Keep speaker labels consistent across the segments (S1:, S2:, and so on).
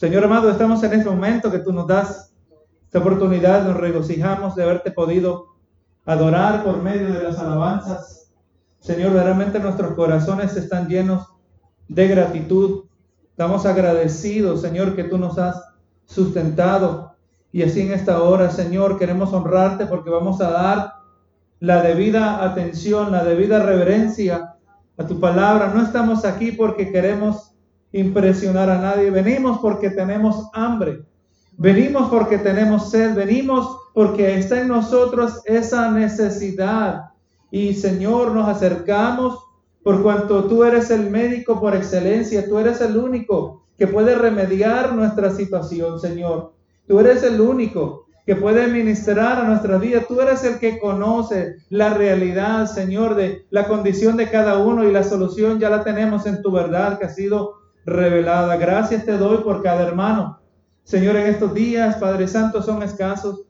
S1: Señor amado, estamos en este momento que tú nos das esta oportunidad, nos regocijamos de haberte podido adorar por medio de las alabanzas. Señor, realmente nuestros corazones están llenos de gratitud. Estamos agradecidos, Señor, que tú nos has sustentado. Y así en esta hora, Señor, queremos honrarte porque vamos a dar la debida atención, la debida reverencia a tu palabra. No estamos aquí porque queremos impresionar a nadie. Venimos porque tenemos hambre. Venimos porque tenemos sed. Venimos porque está en nosotros esa necesidad. Y Señor, nos acercamos por cuanto tú eres el médico por excelencia. Tú eres el único que puede remediar nuestra situación, Señor. Tú eres el único que puede ministrar a nuestra vida. Tú eres el que conoce la realidad, Señor, de la condición de cada uno y la solución ya la tenemos en tu verdad que ha sido revelada. Gracias te doy por cada hermano. Señor, en estos días, Padre Santo, son escasos.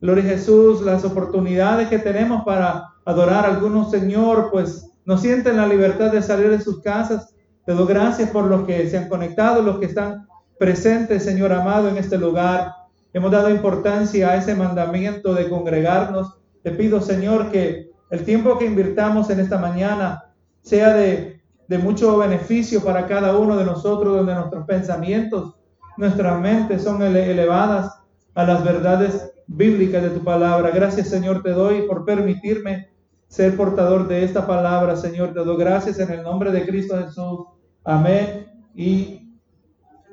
S1: Gloria a Jesús, las oportunidades que tenemos para adorar a algunos, Señor, pues no sienten la libertad de salir de sus casas. Te doy gracias por los que se han conectado, los que están presentes, Señor amado, en este lugar. Hemos dado importancia a ese mandamiento de congregarnos. Te pido, Señor, que el tiempo que invirtamos en esta mañana sea de, de mucho beneficio para cada uno de nosotros, donde nuestros pensamientos, nuestras mentes son elevadas a las verdades bíblicas de tu palabra. Gracias, Señor, te doy por permitirme ser portador de esta palabra, Señor. Te doy gracias en el nombre de Cristo Jesús. Amén y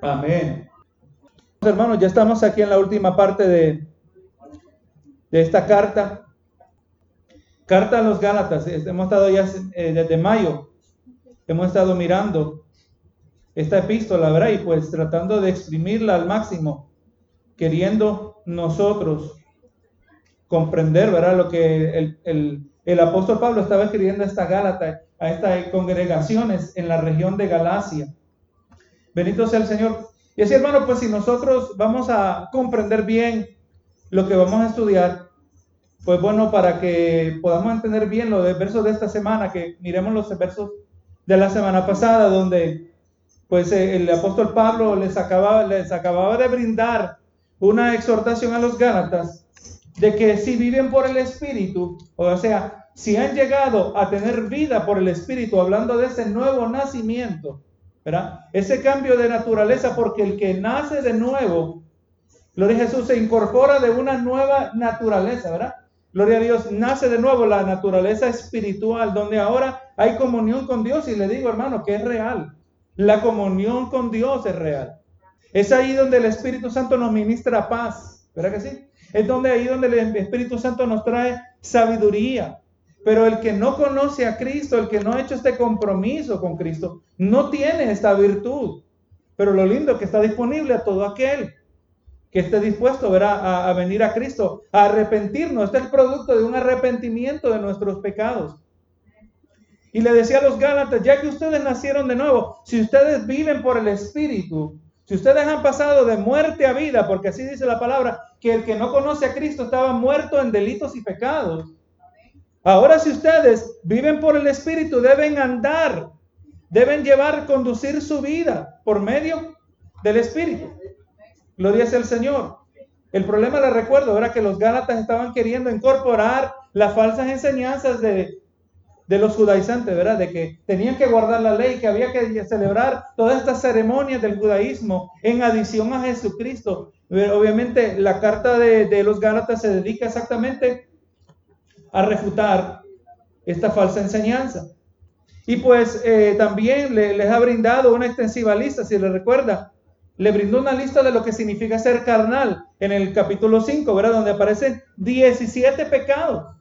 S1: amén. Hermanos, ya estamos aquí en la última parte de, de esta carta. Carta a los Gálatas. Hemos estado ya eh, desde mayo. Hemos estado mirando esta epístola, ¿verdad? Y pues tratando de exprimirla al máximo, queriendo nosotros comprender, ¿verdad? Lo que el, el, apóstol Pablo estaba escribiendo a esta Gálata, a estas congregaciones en la región de Galacia. Bendito sea el Señor. Y así, hermano, pues si nosotros vamos a comprender bien lo que vamos a estudiar, pues bueno, para que podamos entender bien los versos de esta semana, que miremos los versos de la semana pasada, donde pues eh, el apóstol Pablo les acababa, les acababa de brindar una exhortación a los Gálatas de que si viven por el Espíritu, o sea, si han llegado a tener vida por el Espíritu, hablando de ese nuevo nacimiento, ¿verdad? Ese cambio de naturaleza, porque el que nace de nuevo, Gloria a Jesús, se incorpora de una nueva naturaleza, ¿verdad? Gloria a Dios, nace de nuevo la naturaleza espiritual, donde ahora hay comunión con Dios. Y le digo, hermano, que es real. La comunión con Dios es real. Es ahí donde el Espíritu Santo nos ministra paz, ¿verdad que sí? Es donde ahí donde el Espíritu Santo nos trae sabiduría, pero el que no conoce a Cristo, el que no ha hecho este compromiso con Cristo, no tiene esta virtud. Pero lo lindo es que está disponible a todo aquel que esté dispuesto a, a, venir a Cristo, a arrepentirnos. Este es el producto de un arrepentimiento de nuestros pecados. Y le decía a los Gálatas, ya que ustedes nacieron de nuevo, si ustedes viven por el Espíritu, si ustedes han pasado de muerte a vida, porque así dice la palabra, que el que no conoce a Cristo estaba muerto en delitos y pecados, Ahora si ustedes viven por el Espíritu, deben andar, deben llevar, conducir su vida por medio del Espíritu. Gloria sea el Señor. El problema, le recuerdo, era que los Gálatas estaban queriendo incorporar las falsas enseñanzas de, de los judaizantes, ¿verdad? De que tenían que guardar la ley, que había que celebrar todas estas ceremonias del judaísmo en adición a Jesucristo. Obviamente la carta de, los Gálatas se dedica exactamente a refutar esta falsa enseñanza. Y pues eh, también les ha brindado una extensiva lista, si le recuerda, le brindó una lista de lo que significa ser carnal en el capítulo 5, ¿verdad? Donde aparecen 17 pecados.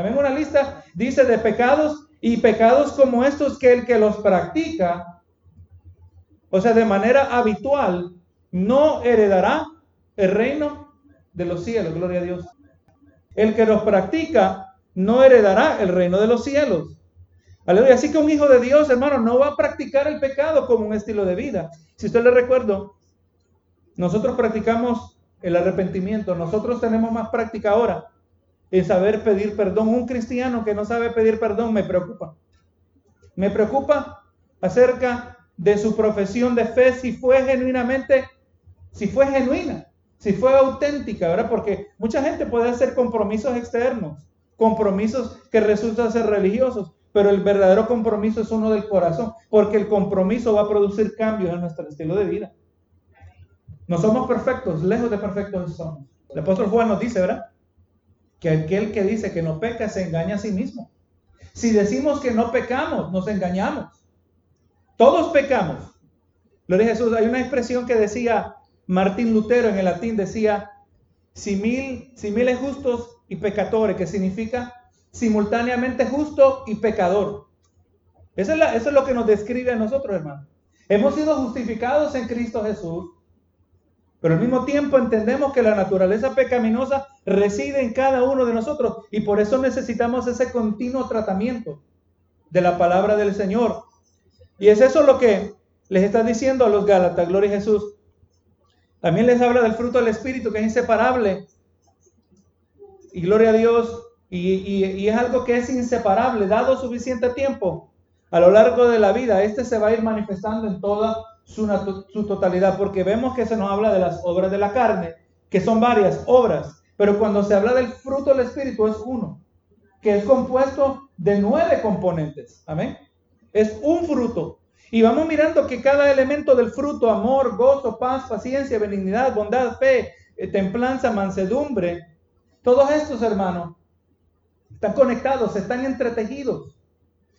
S1: También una lista dice de pecados y pecados como estos que el que los practica, o sea, de manera habitual, no heredará el reino de los cielos, gloria a Dios. El que los practica no heredará el reino de los cielos. Aleluya. Así que un hijo de Dios, hermano, no va a practicar el pecado como un estilo de vida. Si usted le recuerdo, nosotros practicamos el arrepentimiento. Nosotros tenemos más práctica ahora en saber pedir perdón. Un cristiano que no sabe pedir perdón me preocupa. Me preocupa acerca de su profesión de fe si fue genuinamente si fue genuina, si fue auténtica, ¿verdad? Porque mucha gente puede hacer compromisos externos, compromisos que resultan ser religiosos, pero el verdadero compromiso es uno del corazón, porque el compromiso va a producir cambios en nuestro estilo de vida. No somos perfectos, lejos de perfectos somos. El apóstol Juan nos dice, ¿verdad? Que aquel que dice que no peca se engaña a sí mismo. Si decimos que no pecamos, nos engañamos. Todos pecamos. Gloria a Jesús. Hay una expresión que decía Martín Lutero en el latín, decía simil, similes justos y pecadores, que significa simultáneamente justo y pecador. Eso es, eso es lo que nos describe a nosotros, hermano. Hemos sido justificados en Cristo Jesús, pero al mismo tiempo entendemos que la naturaleza pecaminosa reside en cada uno de nosotros y por eso necesitamos ese continuo tratamiento de la palabra del Señor. Y es eso lo que les está diciendo a los Gálatas, gloria a Jesús. También les habla del fruto del Espíritu que es inseparable. Y gloria a Dios. Y, es algo que es inseparable, dado suficiente tiempo a lo largo de la vida. Este se va a ir manifestando en toda su, su totalidad, porque vemos que se nos habla de las obras de la carne, que son varias obras. Pero cuando se habla del fruto del Espíritu es uno, que es compuesto de nueve componentes. Amén. Es un fruto. Y vamos mirando que cada elemento del fruto, amor, gozo, paz, paciencia, benignidad, bondad, fe, eh, templanza, mansedumbre, todos estos hermanos están conectados, están entretejidos.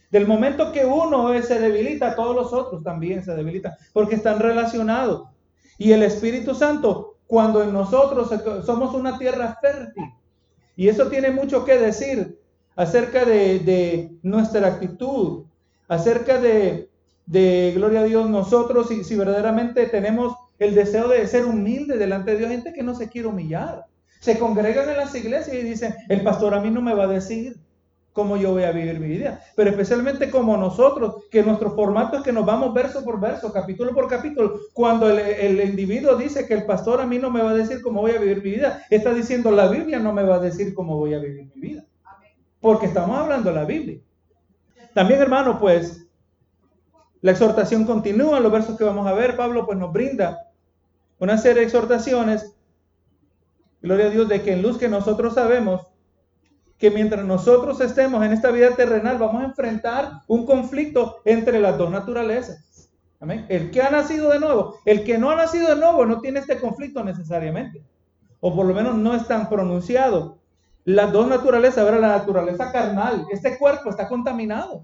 S1: Del momento que uno se debilita, todos los otros también se debilitan, porque están relacionados. Y el Espíritu Santo, cuando en nosotros somos una tierra fértil, y eso tiene mucho que decir acerca de, de nuestra actitud, acerca de, de, gloria a Dios, nosotros, si, si verdaderamente tenemos el deseo de ser humilde delante de Dios, gente que no se quiere humillar. Se congregan en las iglesias y dicen, el pastor a mí no me va a decir cómo yo voy a vivir mi vida. Pero especialmente como nosotros, que nuestro formato es que nos vamos verso por verso, capítulo por capítulo. Cuando el, el, individuo dice que el pastor a mí no me va a decir cómo voy a vivir mi vida, está diciendo la Biblia no me va a decir cómo voy a vivir mi vida. Porque estamos hablando de la Biblia. También, hermano, pues, la exhortación continúa, los versos que vamos a ver, Pablo pues nos brinda una serie de exhortaciones, gloria a Dios, de que en luz que nosotros sabemos que mientras nosotros estemos en esta vida terrenal vamos a enfrentar un conflicto entre las dos naturalezas. Amén. El que ha nacido de nuevo, el que no ha nacido de nuevo no tiene este conflicto necesariamente, o por lo menos no es tan pronunciado. Las dos naturalezas, ahora la naturaleza carnal, este cuerpo está contaminado.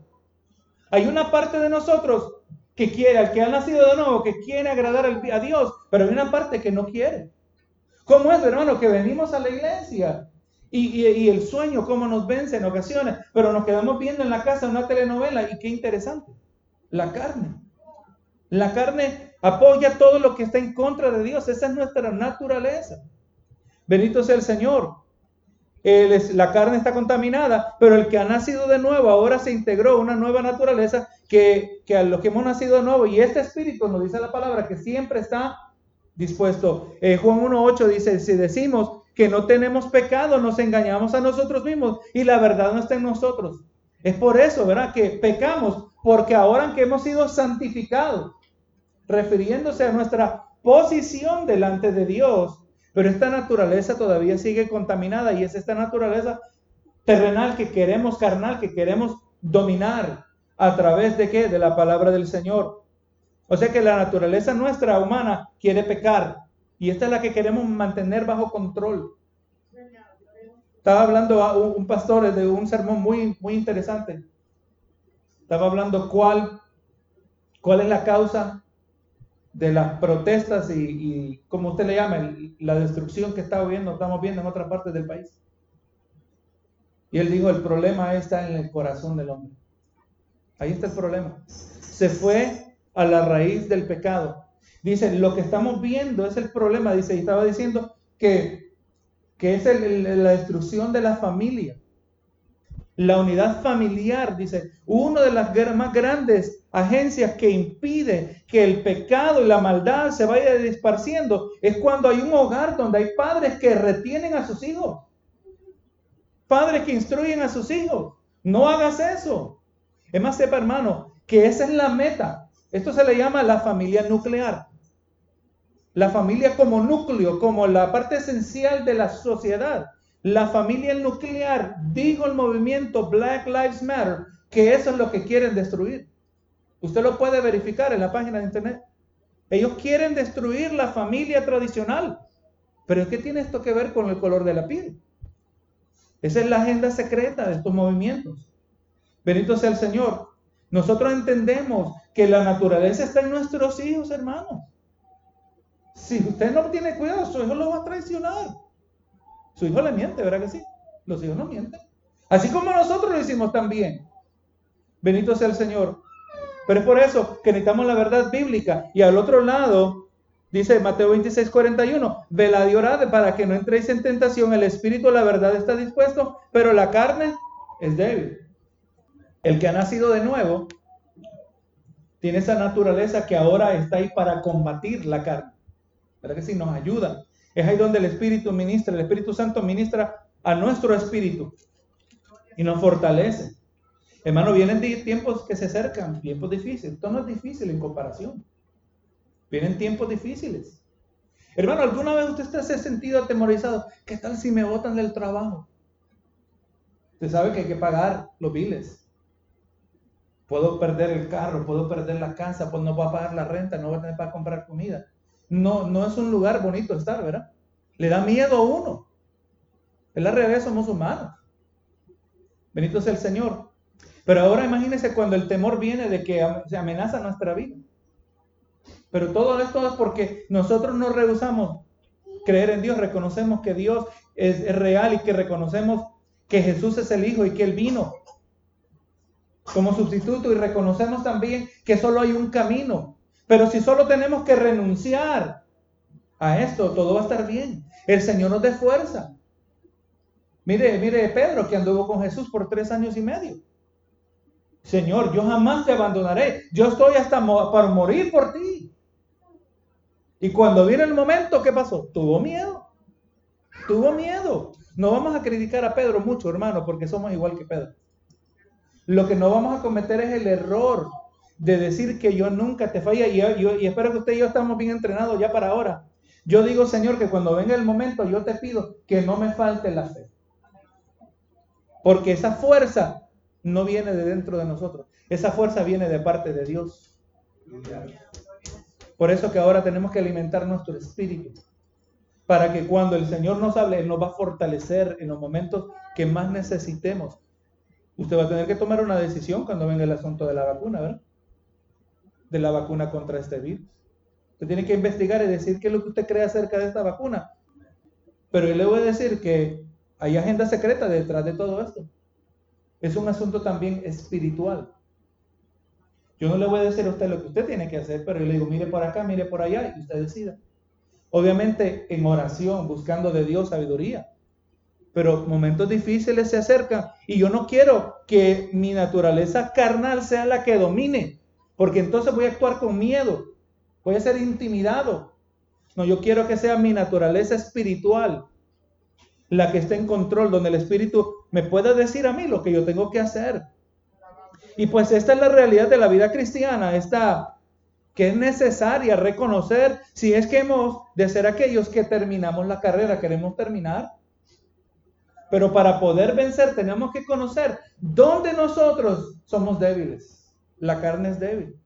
S1: Hay una parte de nosotros que quiere, al que ha nacido de nuevo, que quiere agradar a Dios, pero hay una parte que no quiere. ¿Cómo es, hermano? Que venimos a la iglesia y, el sueño, cómo nos vence en ocasiones, pero nos quedamos viendo en la casa una telenovela y qué interesante. La carne. La carne apoya todo lo que está en contra de Dios. Esa es nuestra naturaleza. Bendito sea el Señor la carne está contaminada, pero el que ha nacido de nuevo ahora se integró una nueva naturaleza que, que a los que hemos nacido de nuevo, y este espíritu nos dice la palabra que siempre está dispuesto. Eh, Juan 1.8 dice, si decimos que no tenemos pecado, nos engañamos a nosotros mismos y la verdad no está en nosotros. Es por eso, ¿verdad? Que pecamos, porque ahora que hemos sido santificados, refiriéndose a nuestra posición delante de Dios, pero esta naturaleza todavía sigue contaminada y es esta naturaleza terrenal que queremos, carnal, que queremos dominar a través de qué? De la palabra del Señor. O sea que la naturaleza nuestra humana quiere pecar y esta es la que queremos mantener bajo control. Estaba hablando a un pastor de un sermón muy, muy interesante. Estaba hablando cuál, cuál es la causa de las protestas y, como usted le llama, la destrucción que está viendo, estamos viendo en otras partes del país. Y él dijo, el problema está en el corazón del hombre. Ahí está el problema. Se fue a la raíz del pecado. Dice, lo que estamos viendo es el problema, dice, y estaba diciendo que, que es la destrucción de la familia. La unidad familiar, dice, una de las más grandes agencias que impide que el pecado y la maldad se vaya disparciendo es cuando hay un hogar donde hay padres que retienen a sus hijos. Padres que instruyen a sus hijos. No hagas eso. Es más, sepa hermano, que esa es la meta. Esto se le llama la familia nuclear. La familia como núcleo, como la parte esencial de la sociedad. La familia nuclear, dijo el movimiento Black Lives Matter, que eso es lo que quieren destruir. Usted lo puede verificar en la página de internet. Ellos quieren destruir la familia tradicional. Pero ¿qué tiene esto que ver con el color de la piel? Esa es la agenda secreta de estos movimientos. Bendito sea el Señor. Nosotros entendemos que la naturaleza está en nuestros hijos, hermanos. Si usted no tiene cuidado, su hijo lo va a traicionar. Su hijo le miente, ¿verdad que sí? Los hijos no mienten. Así como nosotros lo hicimos también. Bendito sea el Señor. Pero es por eso que necesitamos la verdad bíblica. Y al otro lado, dice Mateo 26, 41, velad y orad para que no entréis en tentación. El espíritu, la verdad, está dispuesto, pero la carne es débil. El que ha nacido de nuevo tiene esa naturaleza que ahora está ahí para combatir la carne. ¿Verdad que sí? Nos ayuda. Es ahí donde el Espíritu ministra, el Espíritu Santo ministra a nuestro espíritu y nos fortalece. Hermano, vienen tiempos que se acercan, tiempos difíciles. Esto no es difícil en comparación. Vienen tiempos difíciles. Hermano, ¿alguna vez usted se ha sentido atemorizado? ¿Qué tal si me botan del trabajo? Usted sabe que hay que pagar los biles. Puedo perder el carro, puedo perder la casa, pues no voy a pagar la renta, no voy a tener para comprar comida. No, no es un lugar bonito estar, ¿verdad? Le da miedo a uno. Es la realidad, somos humanos. Bendito sea el Señor. Pero ahora imagínense cuando el temor viene de que se amenaza nuestra vida. Pero todo esto es porque nosotros no rehusamos creer en Dios, reconocemos que Dios es, es real y que reconocemos que Jesús es el Hijo y que Él vino como sustituto y reconocemos también que solo hay un camino. Pero si solo tenemos que renunciar a esto, todo va a estar bien. El Señor nos dé fuerza. Mire, mire Pedro que anduvo con Jesús por tres años y medio. Señor, yo jamás te abandonaré. Yo estoy hasta para morir por ti. Y cuando viene el momento, ¿qué pasó? Tuvo miedo. Tuvo miedo. No vamos a criticar a Pedro mucho, hermano, porque somos igual que Pedro. Lo que no vamos a cometer es el error de decir que yo nunca te falla y, espero que usted y yo estamos bien entrenados ya para ahora. Yo digo, Señor, que cuando venga el momento, yo te pido que no me falte la fe. Porque esa fuerza no viene de dentro de nosotros. Esa fuerza viene de parte de Dios. Por eso que ahora tenemos que alimentar nuestro espíritu. Para que cuando el Señor nos hable, Él nos va a fortalecer en los momentos que más necesitemos usted va a tener que tomar una decisión cuando venga el asunto de la vacuna, ¿verdad? De la vacuna contra este virus. Usted tiene que investigar y decir qué es lo que usted cree acerca de esta vacuna. Pero yo le voy a decir que hay agenda secreta detrás de todo esto. Es un asunto también espiritual. Yo no le voy a decir a usted lo que usted tiene que hacer, pero yo le digo, mire por acá, mire por allá, y usted decida. Obviamente en oración, buscando de Dios sabiduría pero momentos difíciles se acercan y yo no quiero que mi naturaleza carnal sea la que domine, porque entonces voy a actuar con miedo, voy a ser intimidado. No, yo quiero que sea mi naturaleza espiritual la que esté en control, donde el Espíritu me pueda decir a mí lo que yo tengo que hacer. Y pues esta es la realidad de la vida cristiana, esta que es necesaria reconocer si es que hemos de ser aquellos que terminamos la carrera, queremos terminar pero para poder vencer tenemos que conocer dónde nosotros somos débiles. La carne es débil.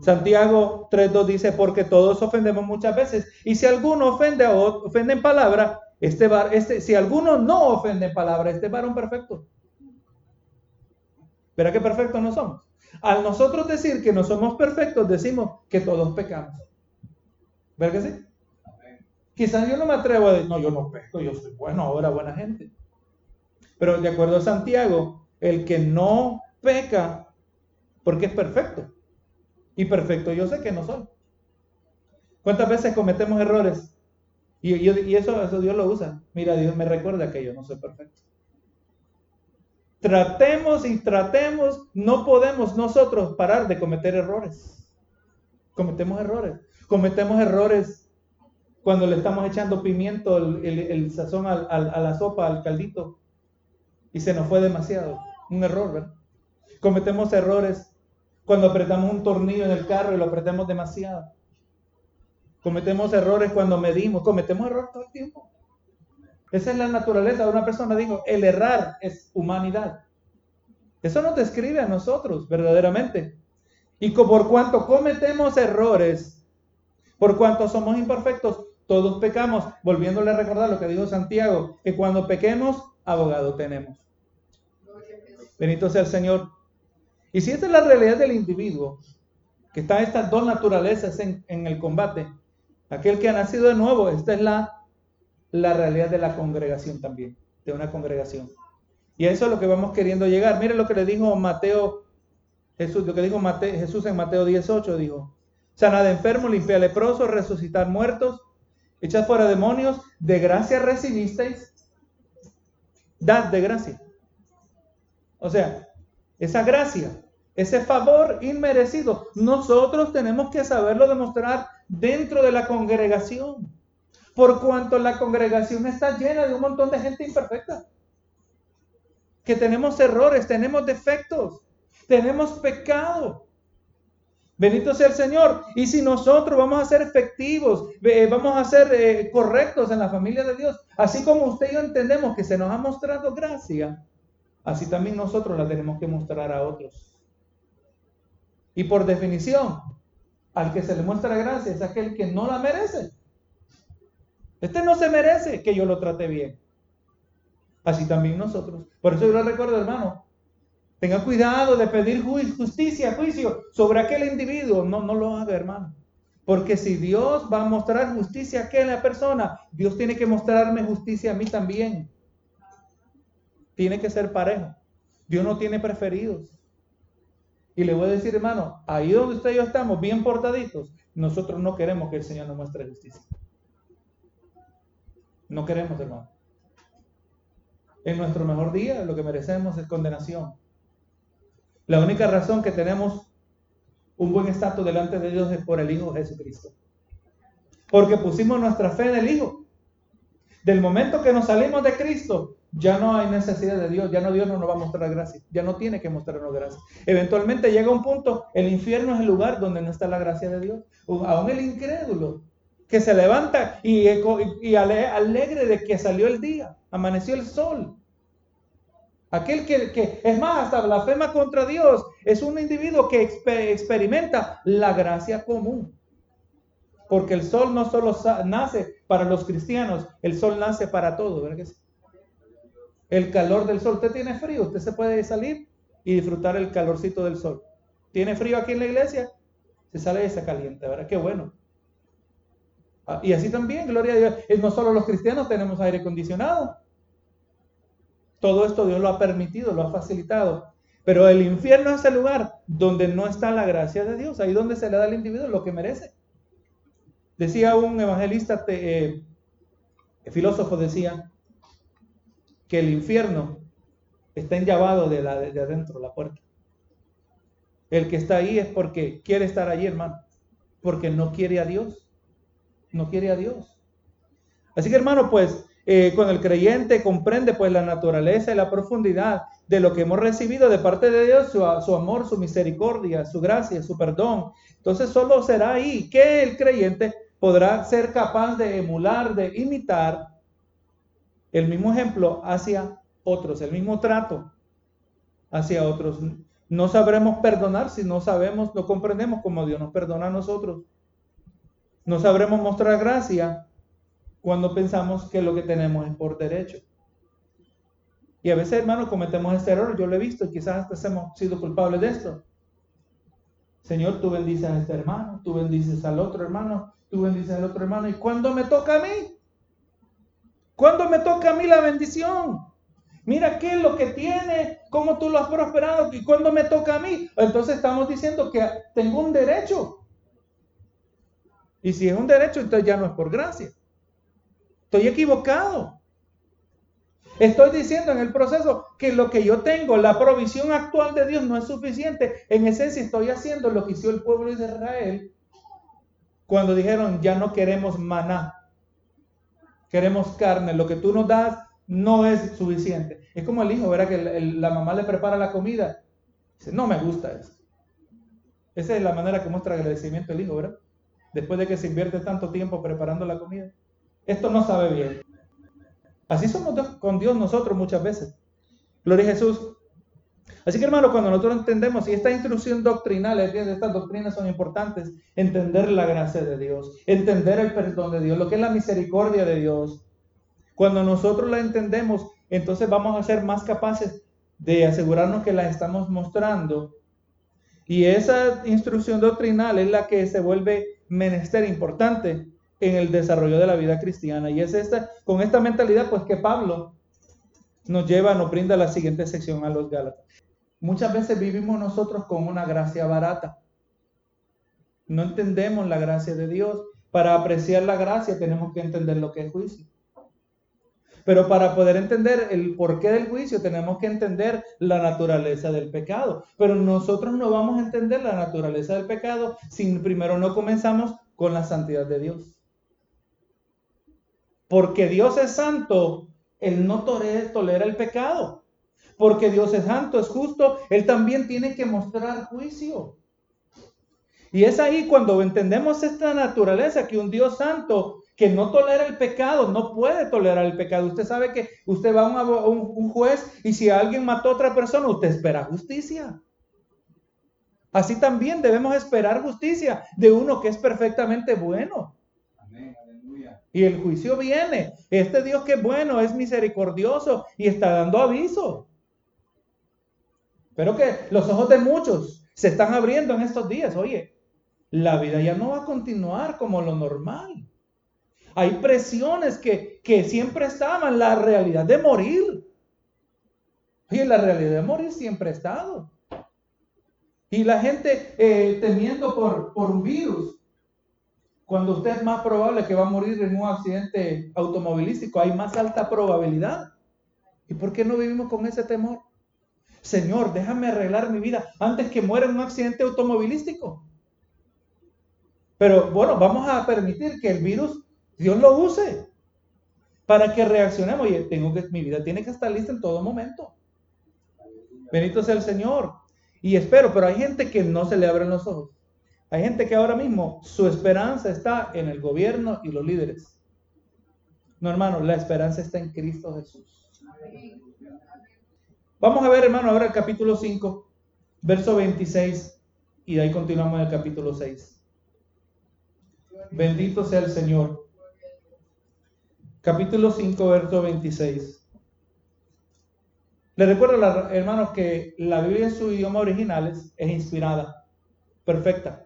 S1: Santiago 3.2 dice, porque todos ofendemos muchas veces. Y si alguno ofende, ofende en palabra, este, este, si alguno no ofende en palabra, este varón perfecto. ¿Verá qué perfectos no somos? Al nosotros decir que no somos perfectos, decimos que todos pecamos. ¿Verdad que sí? Quizás yo no me atrevo a decir, no, yo no peco, yo soy bueno, ahora buena gente. Pero de acuerdo a Santiago, el que no peca, porque es perfecto. Y perfecto yo sé que no soy. ¿Cuántas veces cometemos errores? Y, y eso, eso Dios lo usa. Mira, Dios me recuerda que yo no soy perfecto. Tratemos y tratemos, no podemos nosotros parar de cometer errores. Cometemos errores. Cometemos errores cuando le estamos echando pimiento, el, sazón a la sopa, al caldito, y se nos fue demasiado. Un error, ¿verdad? Cometemos errores cuando apretamos un tornillo en el carro y lo apretamos demasiado. Cometemos errores cuando medimos, cometemos errores todo el tiempo. Esa es la naturaleza de una persona. Dijo, el errar es humanidad. Eso nos describe a nosotros verdaderamente. Y por cuanto cometemos errores, por cuanto somos imperfectos, todos pecamos. Volviéndole a recordar lo que dijo Santiago, que cuando pequemos, abogado tenemos. Benito sea el Señor. Y si esta es la realidad del individuo, que están estas dos naturalezas en, en el combate, aquel que ha nacido de nuevo, esta es la la realidad de la congregación también, de una congregación. Y a eso es lo que vamos queriendo llegar. Mire lo que le dijo Mateo, Jesús, lo que dijo Jesús en Mateo 18, dijo, sanar de enfermo, limpiar leprosos, resucitar muertos, echar fuera demonios, de gracia recibisteis, dad de gracia. O sea, esa gracia, ese favor inmerecido, nosotros tenemos que saberlo demostrar dentro de la congregación por cuanto la congregación está llena de un montón de gente imperfecta, que tenemos errores, tenemos defectos, tenemos pecado. Bendito sea el Señor. Y si nosotros vamos a ser efectivos, eh, vamos a ser eh, correctos en la familia de Dios, así como usted y yo entendemos que se nos ha mostrado gracia, así también nosotros la tenemos que mostrar a otros. Y por definición, al que se le muestra gracia es aquel que no la merece. Este no se merece que yo lo trate bien. Así también nosotros. Por eso yo le recuerdo, hermano, tenga cuidado de pedir justicia, juicio sobre aquel individuo. No, no lo haga, hermano. Porque si Dios va a mostrar justicia a aquella persona, Dios tiene que mostrarme justicia a mí también. Tiene que ser parejo. Dios no tiene preferidos. Y le voy a decir, hermano, ahí donde usted y yo estamos, bien portaditos, nosotros no queremos que el Señor nos muestre justicia. No queremos, hermano. En nuestro mejor día lo que merecemos es condenación. La única razón que tenemos un buen estatus delante de Dios es por el Hijo Jesucristo. Porque pusimos nuestra fe en el Hijo. Del momento que nos salimos de Cristo, ya no hay necesidad de Dios, ya no Dios no nos va a mostrar gracia, ya no tiene que mostrarnos gracia. Eventualmente llega un punto, el infierno es el lugar donde no está la gracia de Dios. Aún el incrédulo que se levanta y, y alegre de que salió el día, amaneció el sol. Aquel que, es más, hasta blasfema contra Dios, es un individuo que experimenta la gracia común. Porque el sol no solo nace para los cristianos, el sol nace para todos, ¿verdad? El calor del sol, usted tiene frío, usted se puede salir y disfrutar el calorcito del sol. ¿Tiene frío aquí en la iglesia? Se sale y se calienta, ¿verdad? Qué bueno. Ah, y así también, gloria a Dios, no solo los cristianos tenemos aire acondicionado. Todo esto Dios lo ha permitido, lo ha facilitado. Pero el infierno es el lugar donde no está la gracia de Dios, ahí donde se le da al individuo lo que merece. Decía un evangelista, eh, filósofo, decía que el infierno está enllavado de, la, de adentro, la puerta. El que está ahí es porque quiere estar allí, hermano, porque no quiere a Dios no quiere a Dios. Así que hermano, pues eh, con el creyente comprende pues la naturaleza y la profundidad de lo que hemos recibido de parte de Dios, su, su, amor, su misericordia, su gracia, su perdón. Entonces solo será ahí que el creyente podrá ser capaz de emular, de imitar el mismo ejemplo hacia otros, el mismo trato hacia otros. No sabremos perdonar si no sabemos, no comprendemos cómo Dios nos perdona a nosotros. No sabremos mostrar gracia cuando pensamos que lo que tenemos es por derecho. Y a veces, hermanos, cometemos este error. Yo lo he visto y quizás hasta hemos sido culpables de esto. Señor, tú bendices a este hermano, tú bendices al otro hermano, tú bendices al otro hermano. ¿Y cuando me toca a mí? ¿Cuándo me toca a mí la bendición? Mira qué es lo que tiene, cómo tú lo has prosperado y cuando me toca a mí. Entonces estamos diciendo que tengo un derecho. Y si es un derecho, entonces ya no es por gracia. Estoy equivocado. Estoy diciendo en el proceso que lo que yo tengo, la provisión actual de Dios no es suficiente. En esencia estoy haciendo lo que hizo el pueblo de Israel cuando dijeron, ya no queremos maná, queremos carne, lo que tú nos das no es suficiente. Es como el hijo, ¿verdad? Que la mamá le prepara la comida. Dice, no me gusta eso. Esa es la manera que muestra agradecimiento el hijo, ¿verdad? después de que se invierte tanto tiempo preparando la comida. Esto no sabe bien. Así somos con Dios nosotros muchas veces. Gloria a Jesús. Así que hermano, cuando nosotros entendemos, y esta instrucción doctrinal, estas doctrinas son importantes, entender la gracia de Dios, entender el perdón de Dios, lo que es la misericordia de Dios. Cuando nosotros la entendemos, entonces vamos a ser más capaces de asegurarnos que la estamos mostrando. Y esa instrucción doctrinal es la que se vuelve menester importante en el desarrollo de la vida cristiana. Y es esta, con esta mentalidad, pues que Pablo nos lleva, nos brinda la siguiente sección a los Gálatas. Muchas veces vivimos nosotros con una gracia barata. No entendemos la gracia de Dios. Para apreciar la gracia tenemos que entender lo que es juicio. Pero para poder entender el porqué del juicio tenemos que entender la naturaleza del pecado. Pero nosotros no vamos a entender la naturaleza del pecado si primero no comenzamos con la santidad de Dios. Porque Dios es santo, Él no tolera el pecado. Porque Dios es santo, es justo, Él también tiene que mostrar juicio. Y es ahí cuando entendemos esta naturaleza que un Dios santo que no tolera el pecado, no puede tolerar el pecado. Usted sabe que usted va a un, juez y si alguien mató a otra persona, usted espera justicia. Así también debemos esperar justicia de uno que es perfectamente bueno. Y el juicio viene. Este Dios que es bueno, es misericordioso y está dando aviso. Pero que los ojos de muchos se están abriendo en estos días. Oye, la vida ya no va a continuar como lo normal. Hay presiones que, siempre estaban, la realidad de morir. Y la realidad de morir siempre ha estado. Y la gente eh, temiendo por, por un virus. Cuando usted es más probable que va a morir en un accidente automovilístico, hay más alta probabilidad. ¿Y por qué no vivimos con ese temor? Señor, déjame arreglar mi vida antes que muera en un accidente automovilístico. Pero bueno, vamos a permitir que el virus Dios lo use para que reaccionemos. Y tengo que, mi vida tiene que estar lista en todo momento. Bendito sea el Señor. Y espero, pero hay gente que no se le abren los ojos. Hay gente que ahora mismo su esperanza está en el gobierno y los líderes. No, hermano, la esperanza está en Cristo Jesús. Vamos a ver, hermano, ahora el capítulo 5, verso 26, y ahí continuamos el capítulo 6. Bendito sea el Señor capítulo 5, verso 26. Le recuerdo, hermanos, que la Biblia en su idioma original es, inspirada, perfecta.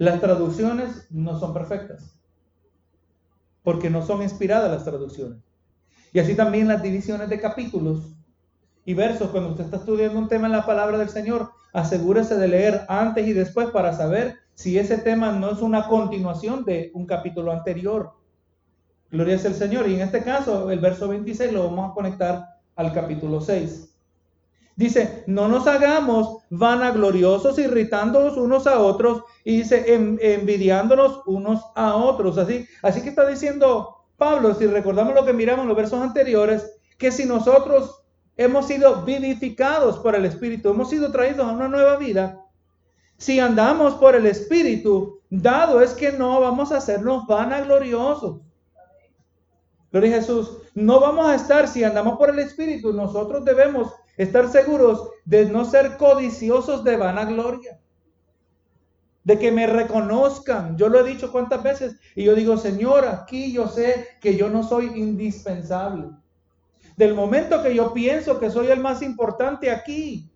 S1: Las traducciones no son perfectas, porque no son inspiradas las traducciones. Y así también las divisiones de capítulos y versos. Cuando usted está estudiando un tema en la palabra del Señor, asegúrese de leer antes y después para saber si ese tema no es una continuación de un capítulo anterior. Gloria es el Señor. Y en este caso, el verso 26 lo vamos a conectar al capítulo 6. Dice, no nos hagamos vanagloriosos, irritándonos unos a otros y dice, envidiándonos unos a otros. Así, así que está diciendo Pablo, si recordamos lo que miramos en los versos anteriores, que si nosotros hemos sido vivificados por el Espíritu, hemos sido traídos a una nueva vida, si andamos por el Espíritu, dado es que no vamos a hacernos vanagloriosos. Gloria a Jesús. No vamos a estar, si andamos por el Espíritu, nosotros debemos estar seguros de no ser codiciosos de vanagloria. De que me reconozcan. Yo lo he dicho cuántas veces. Y yo digo, Señor, aquí yo sé que yo no soy indispensable. Del momento que yo pienso que soy el más importante aquí,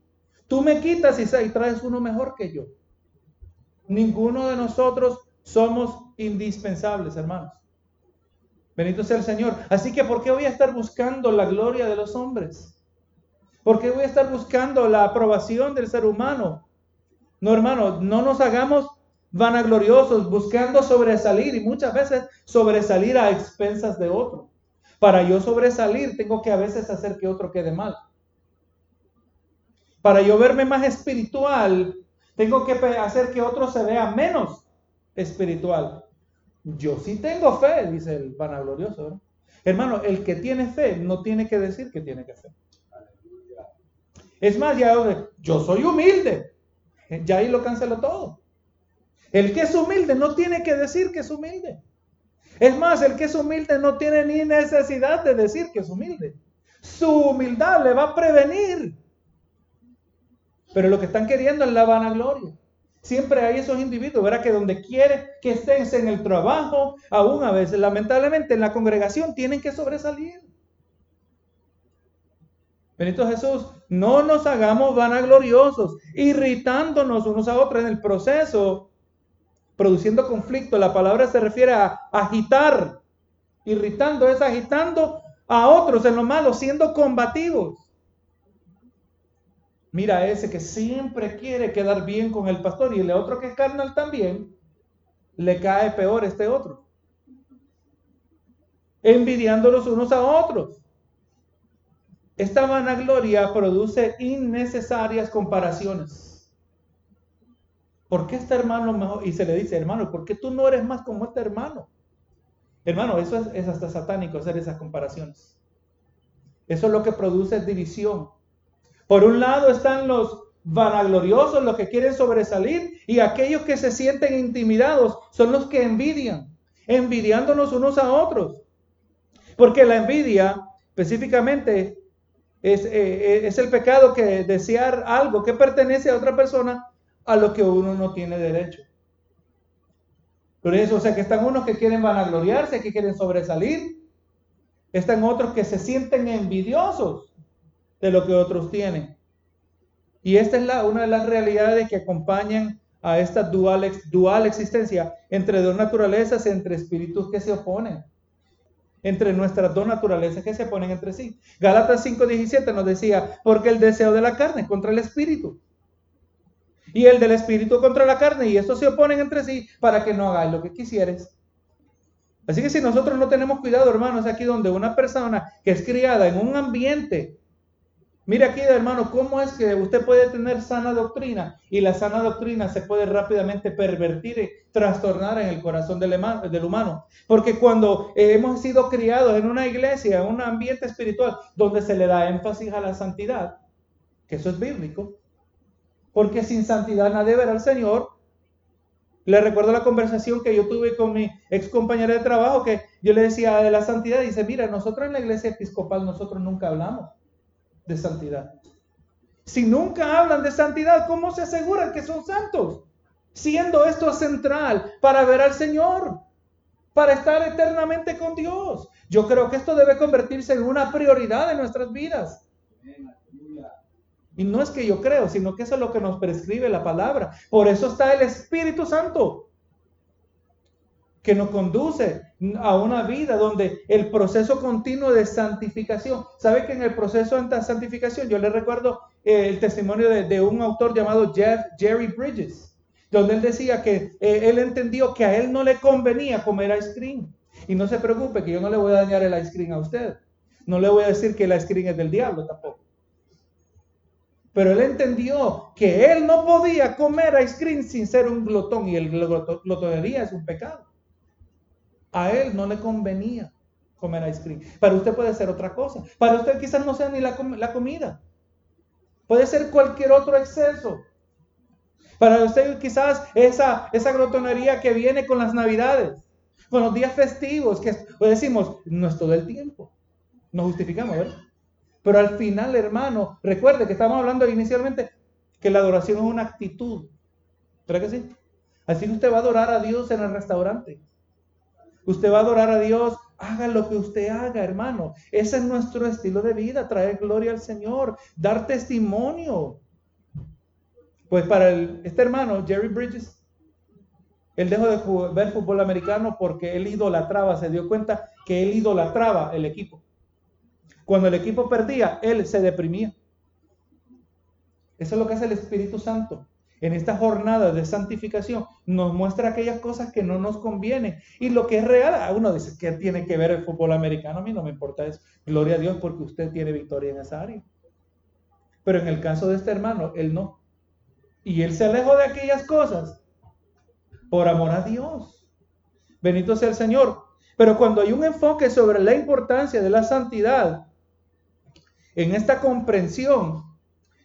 S1: tú me quitas y traes uno mejor que yo. Ninguno de nosotros somos indispensables, hermanos. Bendito sea el Señor. Así que, ¿por qué voy a estar buscando la gloria de los hombres? ¿Por qué voy a estar buscando la aprobación del ser humano? No, hermano, no nos hagamos vanagloriosos buscando sobresalir y muchas veces sobresalir a expensas de otro. Para yo sobresalir, tengo que a veces hacer que otro quede mal. Para yo verme más espiritual, tengo que hacer que otro se vea menos espiritual. Yo sí tengo fe, dice el vanaglorioso. Hermano, el que tiene fe no tiene que decir que tiene que fe. Es más, ya yo soy humilde. Ya ahí lo canceló todo. El que es humilde no tiene que decir que es humilde. Es más, el que es humilde no tiene ni necesidad de decir que es humilde. Su humildad le va a prevenir. Pero lo que están queriendo es la vanagloria. Siempre hay esos individuos, ¿verdad? Que donde quiere que estén en el trabajo, aún a veces, lamentablemente, en la congregación tienen que sobresalir. Benito Jesús, no nos hagamos vanagloriosos, irritándonos unos a otros en el proceso, produciendo conflicto. La palabra se refiere a agitar. Irritando es agitando a otros en lo malo, siendo combativos. Mira ese que siempre quiere quedar bien con el pastor y el otro que es carnal también, le cae peor este otro. Envidiándolos unos a otros. Esta vanagloria produce innecesarias comparaciones. ¿Por qué este hermano mejor? Y se le dice, hermano, ¿por qué tú no eres más como este hermano? Hermano, eso es, es hasta satánico hacer esas comparaciones. Eso es lo que produce división. Por un lado están los vanagloriosos, los que quieren sobresalir, y aquellos que se sienten intimidados son los que envidian, envidiándonos unos a otros. Porque la envidia específicamente es, eh, eh, es el pecado que desear algo que pertenece a otra persona a lo que uno no tiene derecho. Por eso, o sea, que están unos que quieren vanagloriarse, que quieren sobresalir. Están otros que se sienten envidiosos de lo que otros tienen. Y esta es la, una de las realidades que acompañan a esta dual, dual existencia entre dos naturalezas, entre espíritus que se oponen, entre nuestras dos naturalezas que se oponen entre sí. Gálatas 5:17 nos decía, porque el deseo de la carne contra el espíritu y el del espíritu contra la carne, y estos se oponen entre sí para que no hagáis lo que quisieres. Así que si nosotros no tenemos cuidado, hermanos, aquí donde una persona que es criada en un ambiente Mira aquí, hermano, cómo es que usted puede tener sana doctrina y la sana doctrina se puede rápidamente pervertir y trastornar en el corazón del, humano. Porque cuando hemos sido criados en una iglesia, en un ambiente espiritual donde se le da énfasis a la santidad, que eso es bíblico, porque sin santidad nadie verá al Señor. Le recuerdo la conversación que yo tuve con mi ex compañera de trabajo, que yo le decía de la santidad, dice, mira, nosotros en la iglesia episcopal, nosotros nunca hablamos de santidad. Si nunca hablan de santidad, ¿cómo se aseguran que son santos? Siendo esto central para ver al Señor, para estar eternamente con Dios. Yo creo que esto debe convertirse en una prioridad en nuestras vidas. Y no es que yo creo, sino que eso es lo que nos prescribe la palabra. Por eso está el Espíritu Santo que nos conduce a una vida donde el proceso continuo de santificación, ¿sabe que en el proceso de santificación, yo le recuerdo eh, el testimonio de, un autor llamado Jeff, Jerry Bridges, donde él decía que eh, él entendió que a él no le convenía comer ice cream. Y no se preocupe que yo no le voy a dañar el ice cream a usted. No le voy a decir que el ice cream es del diablo tampoco. Pero él entendió que él no podía comer ice cream sin ser un glotón y el glotonería es un pecado. A él no le convenía comer ice cream. Para usted puede ser otra cosa. Para usted quizás no sea ni la, comida. Puede ser cualquier otro exceso. Para usted quizás esa, esa glotonería que viene con las navidades, con los días festivos, que pues decimos, no es todo el tiempo. Nos justificamos, ¿verdad? Pero al final, hermano, recuerde que estamos hablando inicialmente que la adoración es una actitud. ¿Verdad que sí? Así que usted va a adorar a Dios en el restaurante. Usted va a adorar a Dios, haga lo que usted haga, hermano. Ese es nuestro estilo de vida, traer gloria al Señor, dar testimonio. Pues para este hermano, Jerry Bridges, él dejó de ver fútbol americano porque él idolatraba, se dio cuenta que él idolatraba el equipo. Cuando el equipo perdía, él se deprimía. Eso es lo que hace el Espíritu Santo en esta jornada de santificación nos muestra aquellas cosas que no nos convienen. Y lo que es real, uno dice, ¿qué tiene que ver el fútbol americano? A mí no me importa eso. Gloria a Dios porque usted tiene victoria en esa área. Pero en el caso de este hermano, él no. Y él se alejó de aquellas cosas por amor a Dios. Benito sea el Señor. Pero cuando hay un enfoque sobre la importancia de la santidad, en esta comprensión,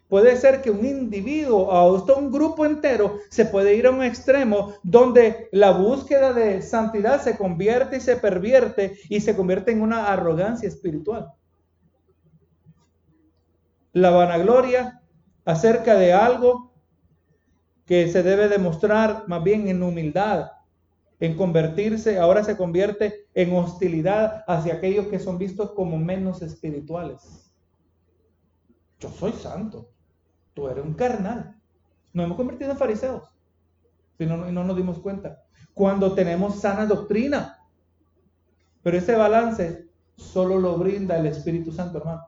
S1: Puede ser que un individuo o hasta un grupo entero se puede ir a un extremo donde la búsqueda de santidad se convierte y se pervierte y se convierte en una arrogancia espiritual. La vanagloria acerca de algo que se debe demostrar más bien en humildad, en convertirse, ahora se convierte en hostilidad hacia aquellos que son vistos como menos espirituales. Yo soy santo tú eres un carnal. Nos hemos convertido en fariseos. Si no, no nos dimos cuenta. Cuando tenemos sana doctrina. Pero ese balance solo lo brinda el Espíritu Santo, hermano.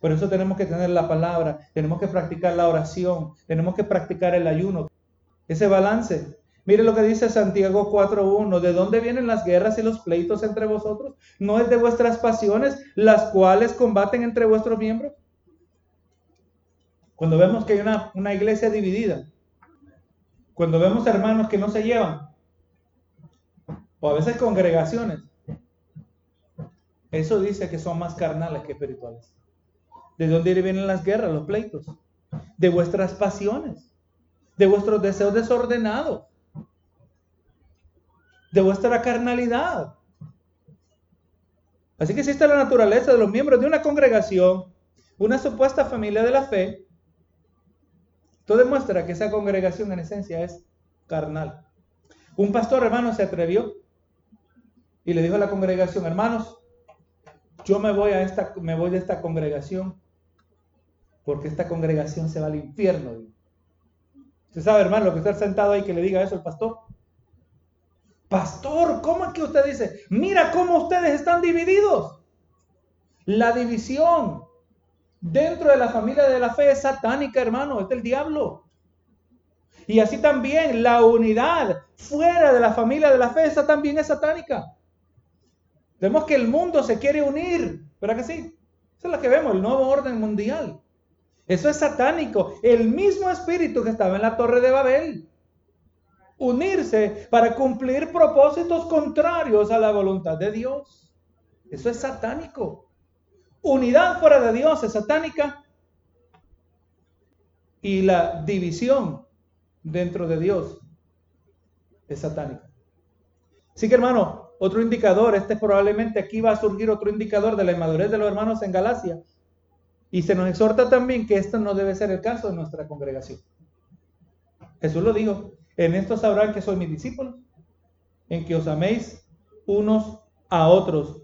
S1: Por eso tenemos que tener la palabra, tenemos que practicar la oración, tenemos que practicar el ayuno. Ese balance. Mire lo que dice Santiago 4.1. ¿De dónde vienen las guerras y los pleitos entre vosotros? ¿No es de vuestras pasiones las cuales combaten entre vuestros miembros? Cuando vemos que hay una, iglesia dividida, cuando vemos hermanos que no se llevan, o a veces congregaciones, eso dice que son más carnales que espirituales. ¿De dónde vienen las guerras, los pleitos? De vuestras pasiones, de vuestros deseos desordenados, de vuestra carnalidad. Así que existe la naturaleza de los miembros de una congregación, una supuesta familia de la fe, todo demuestra que esa congregación en esencia es carnal. Un pastor hermano se atrevió y le dijo a la congregación, hermanos, yo me voy a esta, me voy de esta congregación porque esta congregación se va al infierno. Usted sabe, hermano, lo que está sentado ahí que le diga eso al pastor. Pastor, ¿cómo es que usted dice? Mira cómo ustedes están divididos. La división dentro de la familia de la fe es satánica, hermano, es del diablo. Y así también la unidad fuera de la familia de la fe, esa también es satánica. Vemos que el mundo se quiere unir, ¿verdad que sí? Esa es la que vemos, el nuevo orden mundial. Eso es satánico. El mismo espíritu que estaba en la torre de Babel. Unirse para cumplir propósitos contrarios a la voluntad de Dios. Eso es satánico. Unidad fuera de Dios es satánica y la división dentro de Dios es satánica. Así que hermano, otro indicador, este probablemente aquí va a surgir otro indicador de la inmadurez de los hermanos en Galacia. Y se nos exhorta también que esto no debe ser el caso de nuestra congregación. Jesús lo dijo, en esto sabrán que soy mis discípulos, en que os améis unos a otros.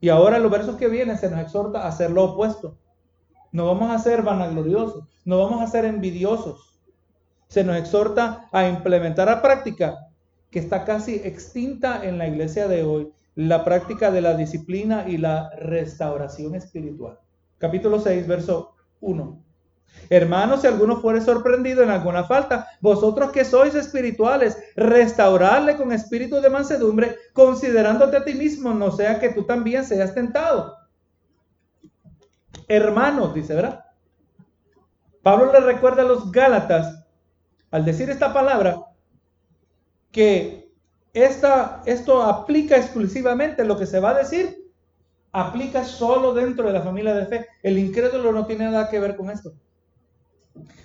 S1: Y ahora los versos que vienen se nos exhorta a hacer lo opuesto. No vamos a ser vanagloriosos, no vamos a ser envidiosos. Se nos exhorta a implementar a práctica que está casi extinta en la iglesia de hoy, la práctica de la disciplina y la restauración espiritual. Capítulo 6, verso 1. Hermanos, si alguno fuere sorprendido en alguna falta, vosotros que sois espirituales, restaurarle con espíritu de mansedumbre, considerándote a ti mismo, no sea que tú también seas tentado. Hermanos, dice, ¿verdad? Pablo le recuerda a los Gálatas, al decir esta palabra, que esta, esto aplica exclusivamente lo que se va a decir, aplica solo dentro de la familia de fe. El incrédulo no tiene nada que ver con esto.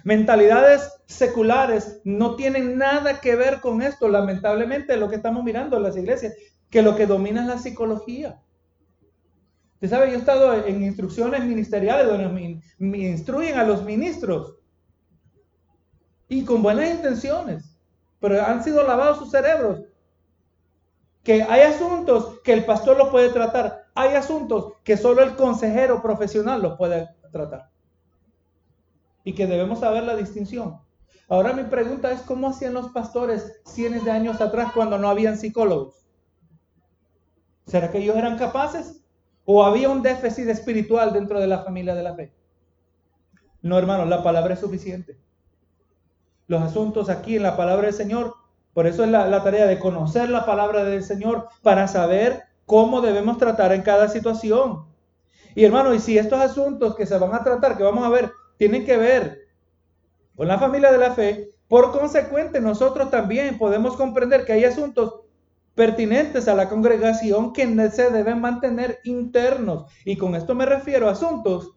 S1: Mentalidades seculares no tienen nada que ver con esto, lamentablemente, lo que estamos mirando en las iglesias, que lo que domina es la psicología. Usted sabe, yo he estado en instrucciones ministeriales donde me, instruyen a los ministros y con buenas intenciones, pero han sido lavados sus cerebros. Que hay asuntos que el pastor lo puede tratar, hay asuntos que solo el consejero profesional lo puede tratar y que debemos saber la distinción. Ahora mi pregunta es, ¿cómo hacían los pastores cientos de años atrás cuando no habían psicólogos? ¿Será que ellos eran capaces? ¿O había un déficit espiritual dentro de la familia de la fe? No, hermano, la palabra es suficiente. Los asuntos aquí en la palabra del Señor, por eso es la, la tarea de conocer la palabra del Señor para saber cómo debemos tratar en cada situación. Y hermano, y si estos asuntos que se van a tratar, que vamos a ver, tienen que ver con la familia de la fe, por consecuente nosotros también podemos comprender que hay asuntos pertinentes a la congregación que se deben mantener internos. Y con esto me refiero a asuntos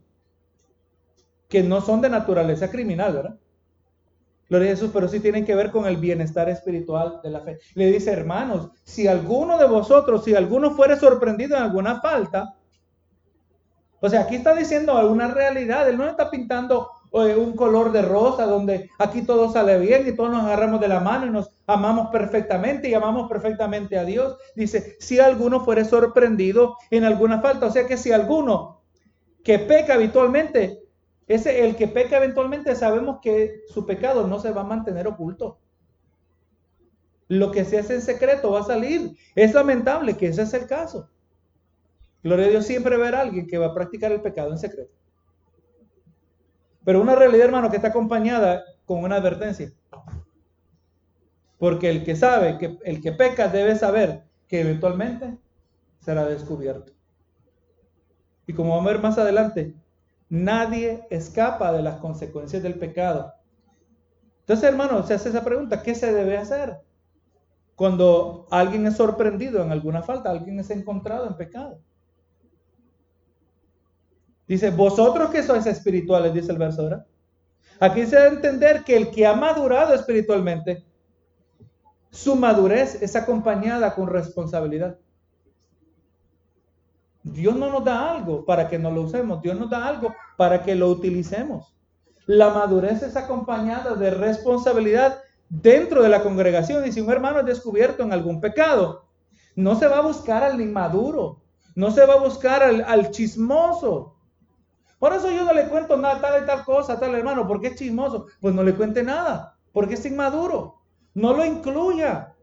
S1: que no son de naturaleza criminal, ¿verdad? Gloria a Jesús, pero sí tienen que ver con el bienestar espiritual de la fe. Le dice, hermanos, si alguno de vosotros, si alguno fuere sorprendido en alguna falta, o sea, aquí está diciendo alguna realidad, él no está pintando eh, un color de rosa donde aquí todo sale bien y todos nos agarramos de la mano y nos amamos perfectamente y amamos perfectamente a Dios. Dice, si alguno fuere sorprendido en alguna falta, o sea que si alguno que peca habitualmente ese, el que peca eventualmente, sabemos que su pecado no se va a mantener oculto. Lo que se hace en secreto va a salir. Es lamentable que ese es el caso. Gloria a Dios siempre ver a alguien que va a practicar el pecado en secreto. Pero una realidad, hermano, que está acompañada con una advertencia. Porque el que sabe, que el que peca debe saber que eventualmente será descubierto. Y como vamos a ver más adelante, Nadie escapa de las consecuencias del pecado. Entonces, hermano, se hace esa pregunta, ¿qué se debe hacer? Cuando alguien es sorprendido en alguna falta, alguien es encontrado en pecado. Dice, vosotros que sois espirituales, dice el verso, ¿verdad? Aquí se debe entender que el que ha madurado espiritualmente, su madurez es acompañada con responsabilidad. Dios no nos da algo para que no lo usemos, Dios nos da algo para que lo utilicemos. La madurez es acompañada de responsabilidad dentro de la congregación y si un hermano es descubierto en algún pecado, no se va a buscar al inmaduro, no se va a buscar al, chismoso. Por eso yo no le cuento nada, tal y tal cosa, tal hermano, porque es chismoso. Pues no le cuente nada, porque es inmaduro. No lo incluya.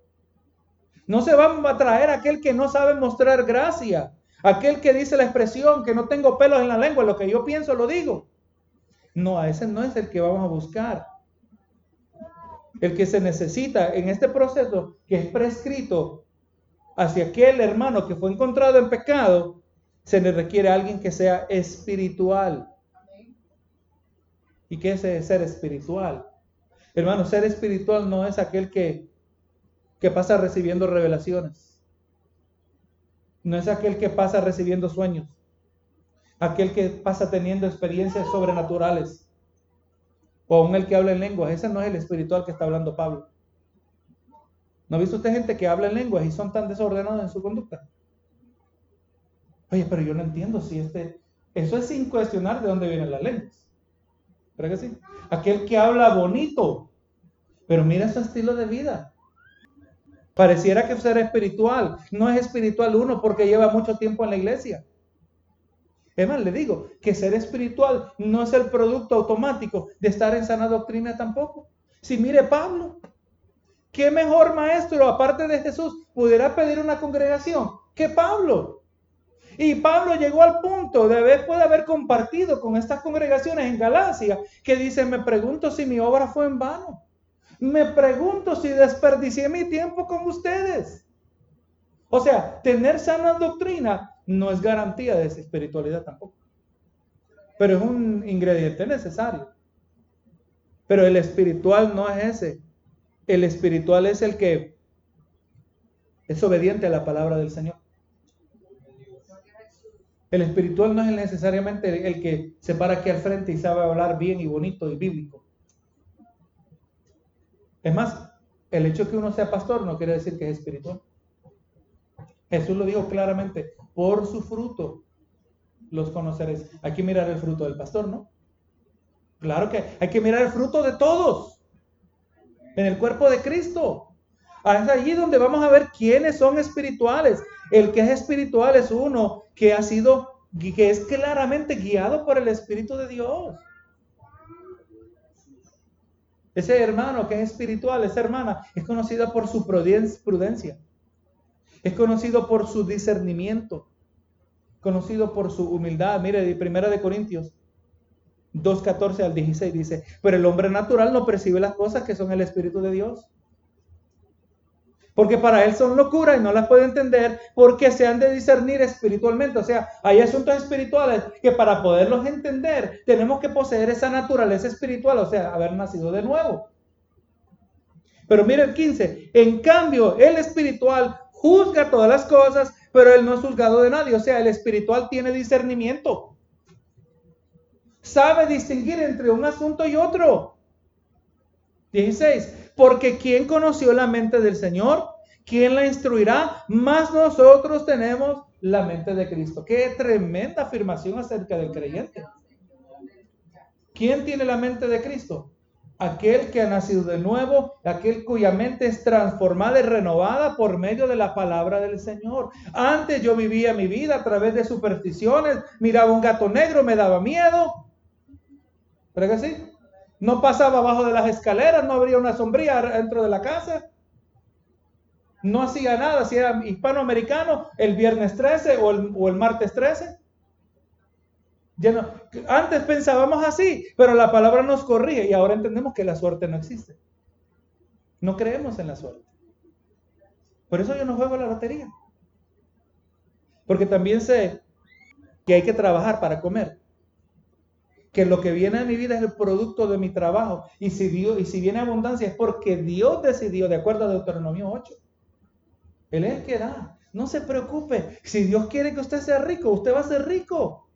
S1: No se va a traer aquel que no sabe mostrar gracia. Aquel que dice la expresión que no tengo pelos en la lengua, lo que yo pienso lo digo. No, a ese no es el que vamos a buscar. El que se necesita en este proceso que es prescrito hacia aquel hermano que fue encontrado en pecado, se le requiere alguien que sea espiritual. ¿Y qué es ser espiritual? Hermano, ser espiritual no es aquel que, que pasa recibiendo revelaciones. No es aquel que pasa recibiendo sueños, aquel que pasa teniendo experiencias sobrenaturales, o aún el que habla en lenguas. Ese no es el espiritual que está hablando Pablo. ¿No ha visto usted gente que habla en lenguas y son tan desordenados en su conducta? Oye, pero yo no entiendo si este... Eso es sin cuestionar de dónde vienen las lenguas. ¿Verdad que sí? Aquel que habla bonito, pero mira su estilo de vida. Pareciera que ser espiritual. No es espiritual uno porque lleva mucho tiempo en la iglesia. Es más, le digo que ser espiritual no es el producto automático de estar en sana doctrina tampoco. Si mire Pablo, ¿qué mejor maestro aparte de Jesús pudiera pedir una congregación que Pablo? Y Pablo llegó al punto de haber, puede haber compartido con estas congregaciones en Galacia que dice, me pregunto si mi obra fue en vano me pregunto si desperdicié mi tiempo con ustedes. O sea, tener sana doctrina no es garantía de esa espiritualidad tampoco. Pero es un ingrediente necesario. Pero el espiritual no es ese. El espiritual es el que es obediente a la palabra del Señor. El espiritual no es necesariamente el que se para aquí al frente y sabe hablar bien y bonito y bíblico. Es más, el hecho de que uno sea pastor no quiere decir que es espiritual. Jesús lo dijo claramente, por su fruto los conoceréis. Hay que mirar el fruto del pastor, ¿no? Claro que hay que mirar el fruto de todos en el cuerpo de Cristo. Es allí donde vamos a ver quiénes son espirituales. El que es espiritual es uno que ha sido, que es claramente guiado por el Espíritu de Dios. Ese hermano que es espiritual, esa hermana, es conocida por su prudencia. Es conocido por su discernimiento. Conocido por su humildad. Mire, de Primera de Corintios 2.14 al 16 dice, pero el hombre natural no percibe las cosas que son el Espíritu de Dios porque para él son locura y no las puede entender porque se han de discernir espiritualmente. O sea, hay asuntos espirituales que para poderlos entender tenemos que poseer esa naturaleza espiritual, o sea, haber nacido de nuevo. Pero mire el 15, en cambio, el espiritual juzga todas las cosas, pero él no es juzgado de nadie. O sea, el espiritual tiene discernimiento. sabe distinguir entre un asunto y otro. 16. Porque ¿quién conoció la mente del Señor? ¿Quién la instruirá? Más nosotros tenemos la mente de Cristo. Qué tremenda afirmación acerca del creyente. ¿Quién tiene la mente de Cristo? Aquel que ha nacido de nuevo, aquel cuya mente es transformada y renovada por medio de la palabra del Señor. Antes yo vivía mi vida a través de supersticiones, miraba un gato negro, me daba miedo. ¿Pero que sí? No pasaba abajo de las escaleras, no habría una sombría dentro de la casa. No hacía nada, si era hispanoamericano, el viernes 13 o el, martes 13 antes pensábamos así, pero la palabra nos corrige y ahora entendemos que la suerte no existe. No creemos en la suerte. Por eso yo no juego la lotería. Porque también sé que hay que trabajar para comer. Que lo que viene a mi vida es el producto de mi trabajo. Y si, Dios, y si viene abundancia es porque Dios decidió, de acuerdo a Deuteronomio 8. Él es el que da. No se preocupe. Si Dios quiere que usted sea rico, usted va a ser rico.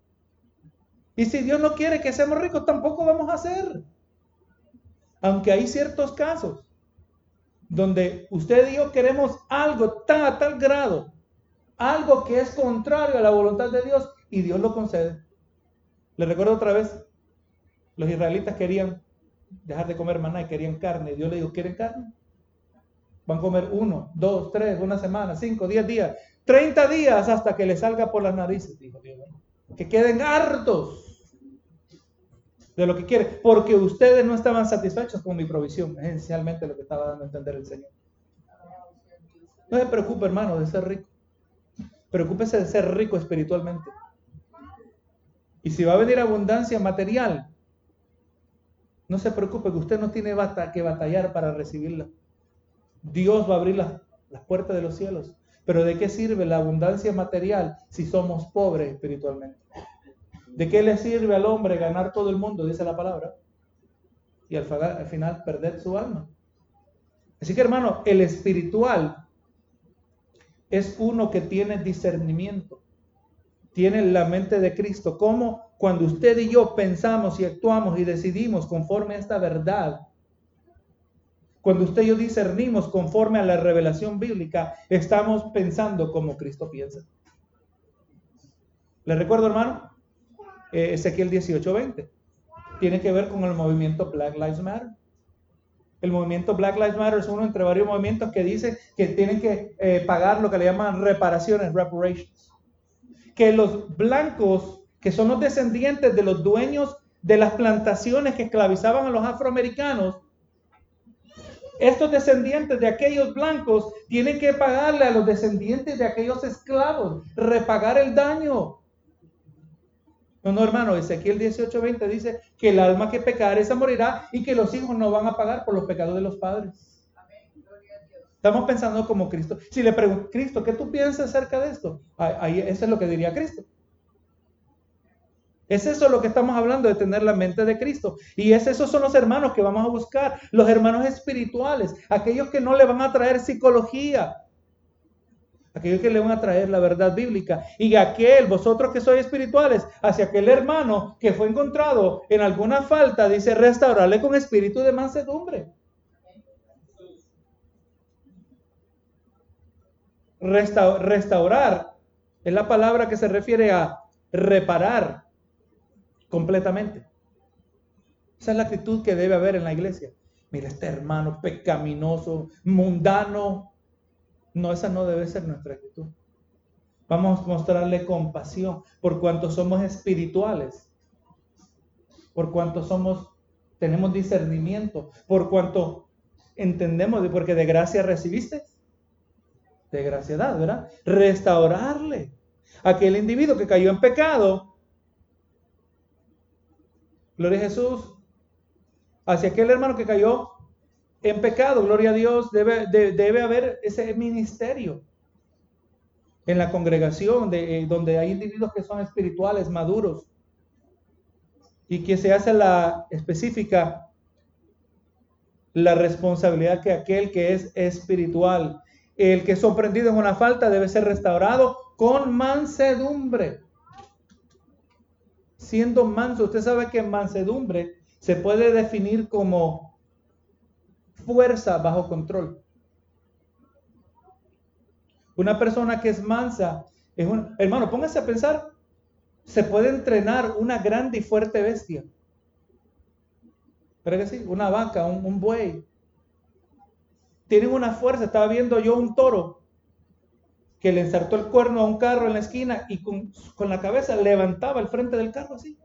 S1: Y si Dios no quiere que seamos ricos, tampoco vamos a ser. Aunque hay ciertos casos donde usted y yo queremos algo tan a tal grado, algo que es contrario a la voluntad de Dios y Dios lo concede. Le recuerdo otra vez, los israelitas querían dejar de comer maná y querían carne. Dios le dijo, ¿quieren carne? Van a comer uno, dos, tres, una semana, cinco, diez días, treinta días hasta que le salga por las narices, dijo Dios. Que queden hartos de lo que quiere, porque ustedes no estaban satisfechos con mi provisión, esencialmente lo que estaba dando a entender el Señor. No se preocupe, hermano, de ser rico. Preocúpese de ser rico espiritualmente. Y si va a venir abundancia material, no se preocupe que usted no tiene que batallar para recibirla. Dios va a abrir las, las puertas de los cielos. Pero ¿de qué sirve la abundancia material si somos pobres espiritualmente? ¿De qué le sirve al hombre ganar todo el mundo, dice la palabra? Y al, final perder su alma. Así que hermano, el espiritual es uno que tiene discernimiento, tiene la mente de Cristo. Como cuando usted y yo pensamos y actuamos y decidimos conforme a esta verdad, cuando usted y yo discernimos conforme a la revelación bíblica, estamos pensando como Cristo piensa. ¿Le recuerdo, hermano? eh, Ezequiel 18:20. Tiene que ver con el movimiento Black Lives Matter. El movimiento Black Lives Matter es uno entre varios movimientos que dice que tienen que eh, pagar lo que le llaman reparaciones, reparations. Que los blancos, que son los descendientes de los dueños de las plantaciones que esclavizaban a los afroamericanos, estos descendientes de aquellos blancos tienen que pagarle a los descendientes de aquellos esclavos, repagar el daño. No, no, hermano, Ezequiel 18:20 dice que el alma que pecar esa morirá y que los hijos no van a pagar por los pecados de los padres. Estamos pensando como Cristo. Si le pregunto, Cristo, ¿qué tú piensas acerca de esto? Ahí, eso es lo que diría Cristo. Es eso lo que estamos hablando de tener la mente de Cristo. Y es esos son los hermanos que vamos a buscar, los hermanos espirituales, aquellos que no le van a traer psicología, aquellos que le van a traer la verdad bíblica, y aquel, vosotros que sois espirituales, hacia aquel hermano que fue encontrado en alguna falta, dice, restaurarle con espíritu de mansedumbre. Restaurar es la palabra que se refiere a reparar completamente. Esa es la actitud que debe haber en la iglesia. Mira, este hermano pecaminoso, mundano, no, esa no debe ser nuestra actitud. Vamos a mostrarle compasión por cuanto somos espirituales, por cuanto somos, tenemos discernimiento, por cuanto entendemos, porque de gracia recibiste, de gracia da, ¿verdad? Restaurarle. Aquel individuo que cayó en pecado, gloria a Jesús, hacia aquel hermano que cayó en pecado, gloria a Dios, debe, debe haber ese ministerio en la congregación de, eh, donde hay individuos que son espirituales, maduros, y que se hace la específica la responsabilidad que aquel que es espiritual, el que es sorprendido en una falta debe ser restaurado con mansedumbre. siendo manso, usted sabe que mansedumbre se puede definir como fuerza bajo control. Una persona que es mansa es un, hermano, póngase a pensar, se puede entrenar una grande y fuerte bestia. ¿Pero que sí? Una vaca, un, un buey. Tienen una fuerza. Estaba viendo yo un toro que le ensartó el cuerno a un carro en la esquina y con, la cabeza levantaba el frente del carro así.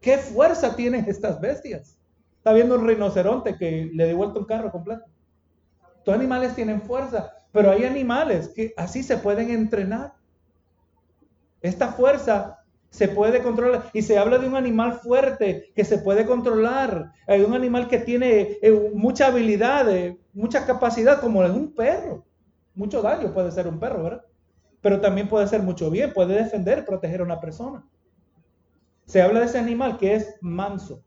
S1: ¿Qué fuerza tienen estas bestias? Está viendo un rinoceronte que le devuelto un carro completo. Todos animales tienen fuerza, pero hay animales que así se pueden entrenar. Esta fuerza se puede controlar. Y se habla de un animal fuerte que se puede controlar. Hay un animal que tiene eh, mucha habilidad, eh, mucha capacidad, como es un perro. Mucho daño puede ser un perro, ¿verdad? pero también puede hacer mucho bien, puede defender, proteger a una persona. Se habla de ese animal que es manso,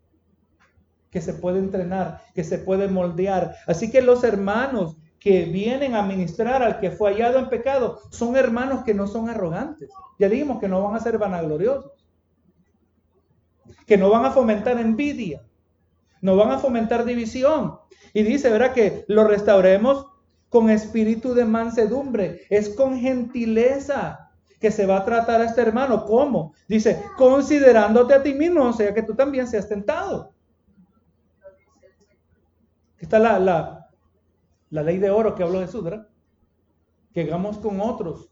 S1: que se puede entrenar, que se puede moldear. Así que los hermanos que vienen a ministrar al que fue hallado en pecado son hermanos que no son arrogantes. Ya dijimos que no van a ser vanagloriosos, que no van a fomentar envidia, no van a fomentar división. Y dice, ¿verdad? Que lo restauremos con espíritu de mansedumbre, es con gentileza que se va a tratar a este hermano. ¿Cómo? Dice, considerándote a ti mismo, o sea que tú también seas tentado. Está la, la, la ley de oro que habló Jesús, ¿verdad? Que hagamos con otros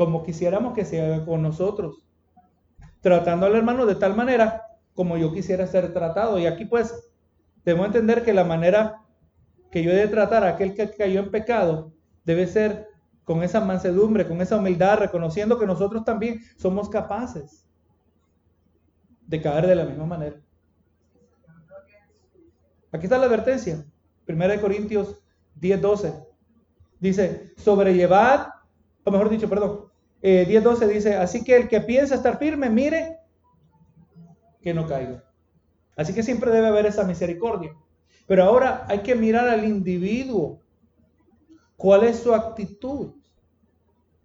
S1: como quisiéramos que se haga con nosotros. Tratando al hermano de tal manera como yo quisiera ser tratado. Y aquí pues debemos entender que la manera que yo he de tratar a aquel que cayó en pecado debe ser con esa mansedumbre, con esa humildad, reconociendo que nosotros también somos capaces de caer de la misma manera. Aquí está la advertencia. 1 Corintios 10, 12. Dice, sobrellevad, o mejor dicho, perdón, eh, 10, 12 dice, así que el que piensa estar firme, mire que no caiga. Así que siempre debe haber esa misericordia. Pero ahora hay que mirar al individuo. ¿Cuál es su actitud?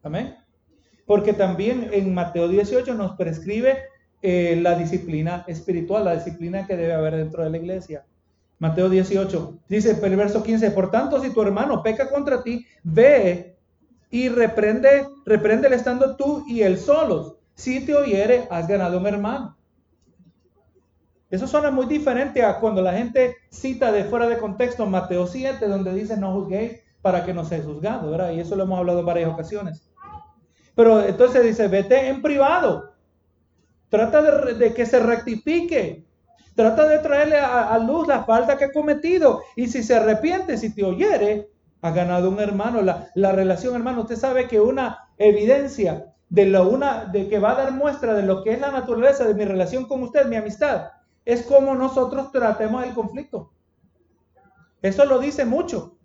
S1: Amén. Porque también en Mateo 18 nos prescribe eh, la disciplina espiritual, la disciplina que debe haber dentro de la iglesia. Mateo 18 dice, el verso 15, por tanto, si tu hermano peca contra ti, ve y reprende, reprende estando tú y él solos. Si te oyere, has ganado un hermano. Eso suena muy diferente a cuando la gente cita de fuera de contexto Mateo 7, donde dice no juzguéis para que no seáis juzgados, ¿verdad? Y eso lo hemos hablado en varias ocasiones. Pero entonces dice, vete en privado. Trata de, que se rectifique. Trata de traerle a, luz la falta que ha cometido. Y si se arrepiente, si te oyere, ha ganado un hermano. La, la relación, hermano, usted sabe que una evidencia de, lo, una, de que va a dar muestra de lo que es la naturaleza de mi relación con usted, mi amistad, es como nosotros tratemos el conflicto. Eso lo dice mucho.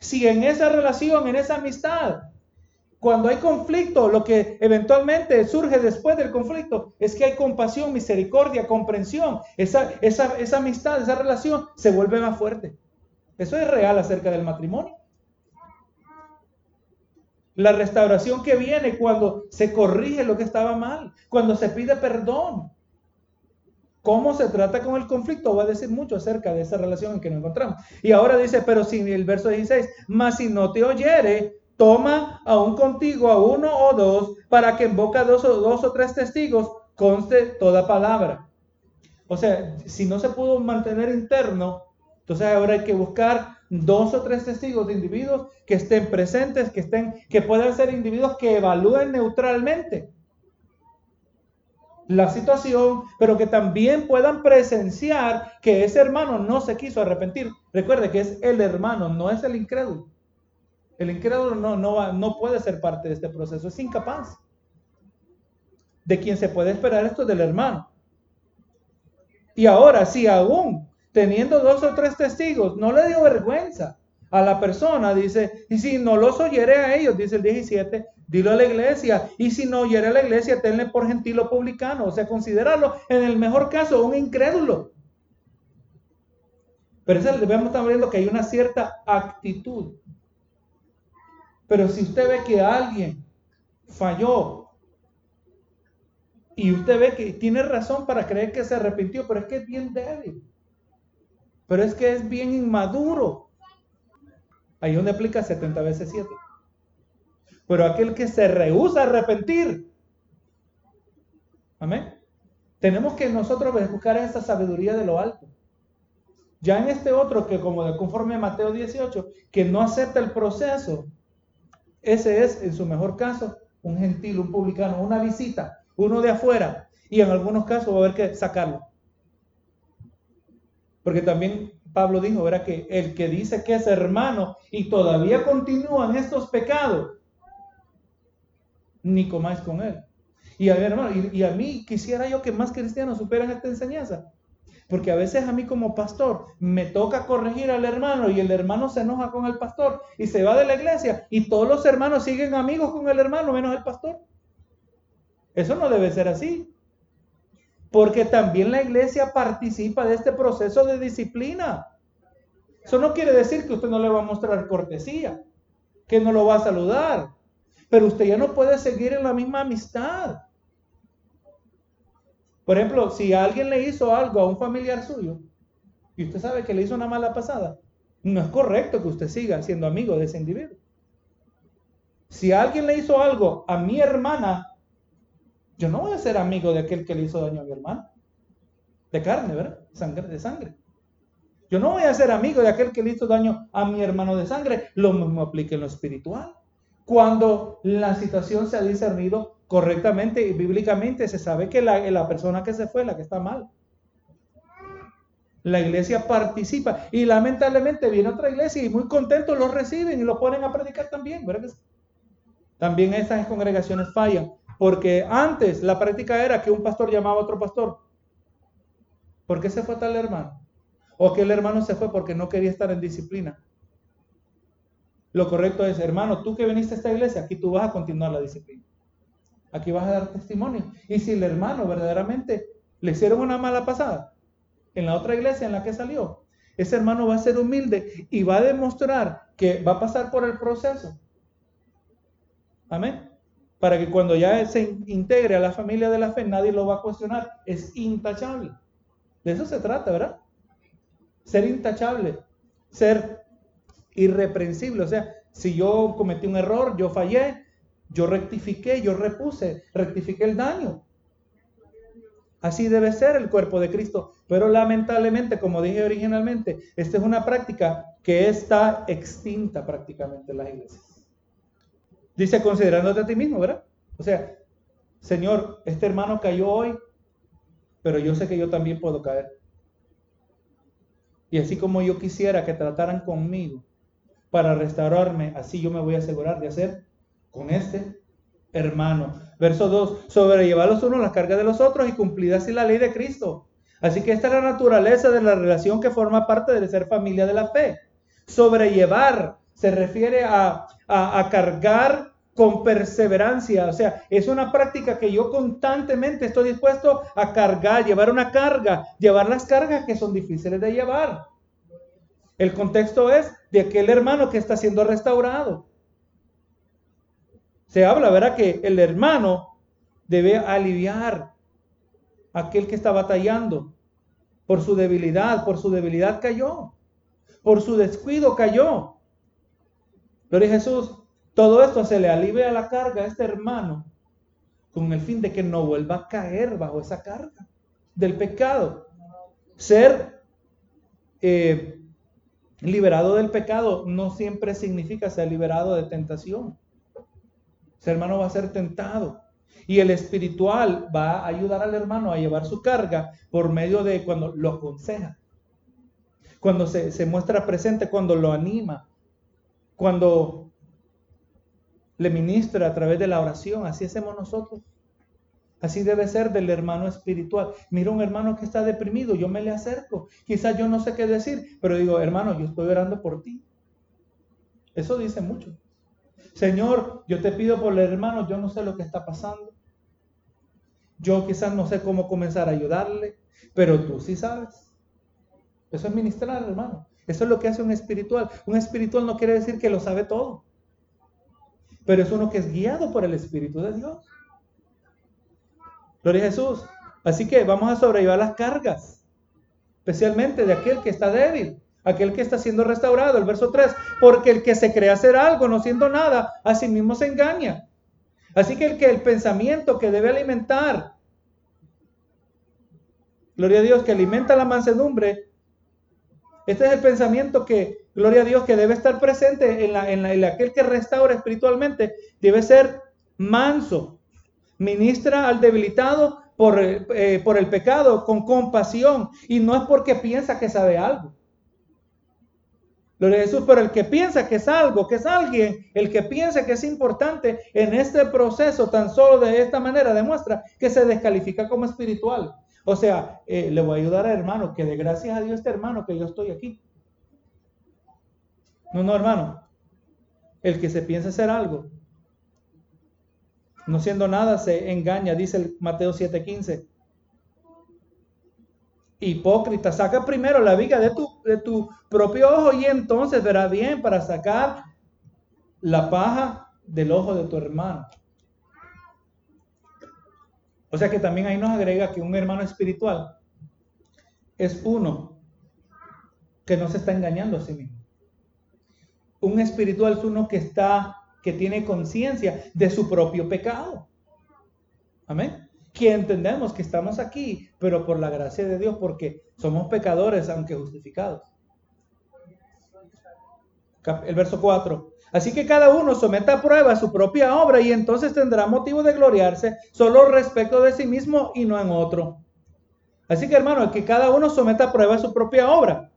S1: Si en esa relación, en esa amistad, cuando hay conflicto, lo que eventualmente surge después del conflicto es que hay compasión, misericordia, comprensión. Esa, amistad, esa relación se vuelve más fuerte. Eso es real acerca del matrimonio. La restauración que viene cuando se corrige lo que estaba mal, cuando se pide perdón, cómo se trata con el conflicto va a decir mucho acerca de esa relación en que nos encontramos. Y ahora dice, pero si el verso 16, más si no te oyere, toma aún contigo a uno o dos, para que en boca de dos o, dos o tres testigos conste toda palabra. O sea, si no se pudo mantener interno, entonces ahora hay que buscar dos o tres testigos de individuos que estén presentes, que estén, que puedan ser individuos que evalúen neutralmente la situación, pero que también puedan presenciar que ese hermano no se quiso arrepentir. Recuerde que es el hermano, no es el incrédulo. El incrédulo no, no, no puede ser parte de este proceso, es incapaz. De quien se puede esperar esto del hermano. Y ahora, si aún teniendo dos o tres testigos, no le dio vergüenza a la persona, dice, y si no los oyere a ellos, dice el 17, dilo a la iglesia, y si no oyere a la iglesia, tenle por gentil o publicano, o sea, considerarlo en el mejor caso un incrédulo. Pero eso debemos estar viendo que hay una cierta actitud. Pero si usted ve que alguien falló Y usted ve que tiene razón para creer que se arrepintió, pero es que es bien débil. Pero es que es bien inmaduro. Ahí donde aplica 70 veces 7. Pero aquel que se rehúsa a arrepentir. Amén. Tenemos que nosotros buscar esa sabiduría de lo alto. Ya en este otro que como de conforme a Mateo 18, que no acepta el proceso, ese es en su mejor caso un gentil, un publicano, una visita, uno de afuera. Y en algunos casos va a haber que sacarlo. Porque también Pablo dijo, era que el que dice que es hermano y todavía continúa en estos pecados, ni comáis con él. Y a, hermano, y, a mí quisiera yo que más cristianos supieran esta enseñanza. Porque a veces a mí como pastor me toca corregir al hermano y el hermano se enoja con el pastor y se va de la iglesia y todos los hermanos siguen amigos con el hermano menos el pastor. Eso no debe ser así. Porque también la iglesia participa de este proceso de disciplina. Eso no quiere decir que usted no le va a mostrar cortesía, que no lo va a saludar, pero usted ya no puede seguir en la misma amistad. Por ejemplo, si alguien le hizo algo a un familiar suyo y usted sabe que le hizo una mala pasada, no es correcto que usted siga siendo amigo de ese individuo. Si alguien le hizo algo a mi hermana, yo no voy a ser amigo de aquel que le hizo daño a mi hermana. De carne, ¿verdad? Sangre, de sangre. Yo no voy a ser amigo de aquel que le hizo daño a mi hermano de sangre. Lo mismo aplica en lo espiritual. Cuando la situación se ha discernido correctamente y bíblicamente se sabe que la, la persona que se fue la que está mal. La iglesia participa y lamentablemente viene otra iglesia y muy contentos los reciben y los ponen a predicar también. ¿verdad? También esas congregaciones fallan porque antes la práctica era que un pastor llamaba a otro pastor. ¿Por qué se fue tal hermano? O que el hermano se fue porque no quería estar en disciplina. Lo correcto es, hermano, tú que viniste a esta iglesia, aquí tú vas a continuar la disciplina. Aquí vas a dar testimonio. Y si el hermano verdaderamente le hicieron una mala pasada en la otra iglesia en la que salió, ese hermano va a ser humilde y va a demostrar que va a pasar por el proceso. Amén. Para que cuando ya se integre a la familia de la fe, nadie lo va a cuestionar. Es intachable. De eso se trata, ¿verdad? Ser intachable, ser irreprensible. O sea, si yo cometí un error, yo fallé, yo rectifiqué, yo repuse, rectifiqué el daño. Así debe ser el cuerpo de Cristo. Pero lamentablemente, como dije originalmente, esta es una práctica que está extinta prácticamente en las iglesias. Dice, considerándote a ti mismo, ¿verdad? O sea, Señor, este hermano cayó hoy, pero yo sé que yo también puedo caer. Y así como yo quisiera que trataran conmigo para restaurarme, así yo me voy a asegurar de hacer con este hermano. Verso 2, sobrellevar los unos las cargas de los otros y cumplir así la ley de Cristo. Así que esta es la naturaleza de la relación que forma parte de ser familia de la fe. Sobrellevar se refiere a, a, cargar con perseverancia. O sea, es una práctica que yo constantemente estoy dispuesto a cargar, llevar una carga, llevar las cargas que son difíciles de llevar. El contexto es de aquel hermano que está siendo restaurado se habla, ¿verdad? Que el hermano debe aliviar a aquel que está batallando por su debilidad, por su debilidad cayó, por su descuido cayó. Pero Jesús, todo esto se le alivia la carga a este hermano con el fin de que no vuelva a caer bajo esa carga del pecado. Ser eh, liberado del pecado no siempre significa ser liberado de tentación. Ese hermano va a ser tentado. Y el espiritual va a ayudar al hermano a llevar su carga por medio de cuando lo aconseja, cuando se, se muestra presente, cuando lo anima, cuando le ministra a través de la oración. Así hacemos nosotros. Así debe ser del hermano espiritual. Mira un hermano que está deprimido, yo me le acerco. Quizás yo no sé qué decir, pero digo, hermano, yo estoy orando por ti. Eso dice mucho. Señor, yo te pido por el hermano, yo no sé lo que está pasando. Yo quizás no sé cómo comenzar a ayudarle, pero tú sí sabes. Eso es ministrar, hermano. Eso es lo que hace un espiritual. Un espiritual no quiere decir que lo sabe todo, pero es uno que es guiado por el Espíritu de Dios. Gloria a Jesús. Así que vamos a sobrellevar las cargas, especialmente de aquel que está débil, aquel que está siendo restaurado, el verso 3, porque el que se cree hacer algo no siendo nada, a sí mismo se engaña. Así que el que el pensamiento que debe alimentar, gloria a Dios, que alimenta la mansedumbre, este es el pensamiento que, gloria a Dios, que debe estar presente en, la, en, aquel que restaura espiritualmente, debe ser manso, ministra al debilitado eh, por, el pecado con compasión y no es porque piensa que sabe algo. Gloria a Jesús, pero el que piensa que es algo, que es alguien, el que piensa que es importante en este proceso tan solo de esta manera demuestra que se descalifica como espiritual. O sea, eh, le voy a ayudar a hermano, que de gracias a Dios este hermano que yo estoy aquí. No, no, hermano. El que se piensa hacer algo, no siendo nada, se engaña, dice el Mateo 7:15. Hipócrita, saca primero la viga de tu, de tu propio ojo y entonces verá bien para sacar la paja del ojo de tu hermano. O sea que también ahí nos agrega que un hermano espiritual es uno que no se está engañando a sí mismo. Un espiritual es uno que está, que tiene conciencia de su propio pecado. Amén. Que entendemos que estamos aquí, pero por la gracia de Dios, porque somos pecadores, aunque justificados. El verso 4. Así que cada uno someta a prueba su propia obra y entonces tendrá motivo de gloriarse solo respecto de sí mismo y no en otro. Así que hermano, que cada uno someta a prueba su propia obra.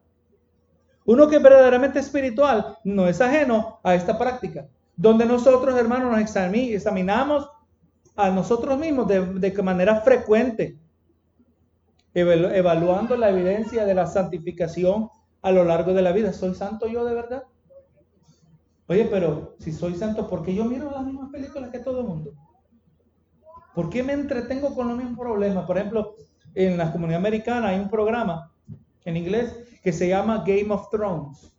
S1: Uno que es verdaderamente espiritual no es ajeno a esta práctica, donde nosotros hermanos nos examinamos a nosotros mismos de, de manera frecuente, evaluando la evidencia de la santificación a lo largo de la vida. ¿Soy santo yo de verdad? Oye, pero si soy santo, ¿por qué yo miro las mismas películas que todo el mundo? ¿Por qué me entretengo con los mismos problemas? Por ejemplo, en la comunidad americana hay un programa en inglés que se llama Game of Thrones,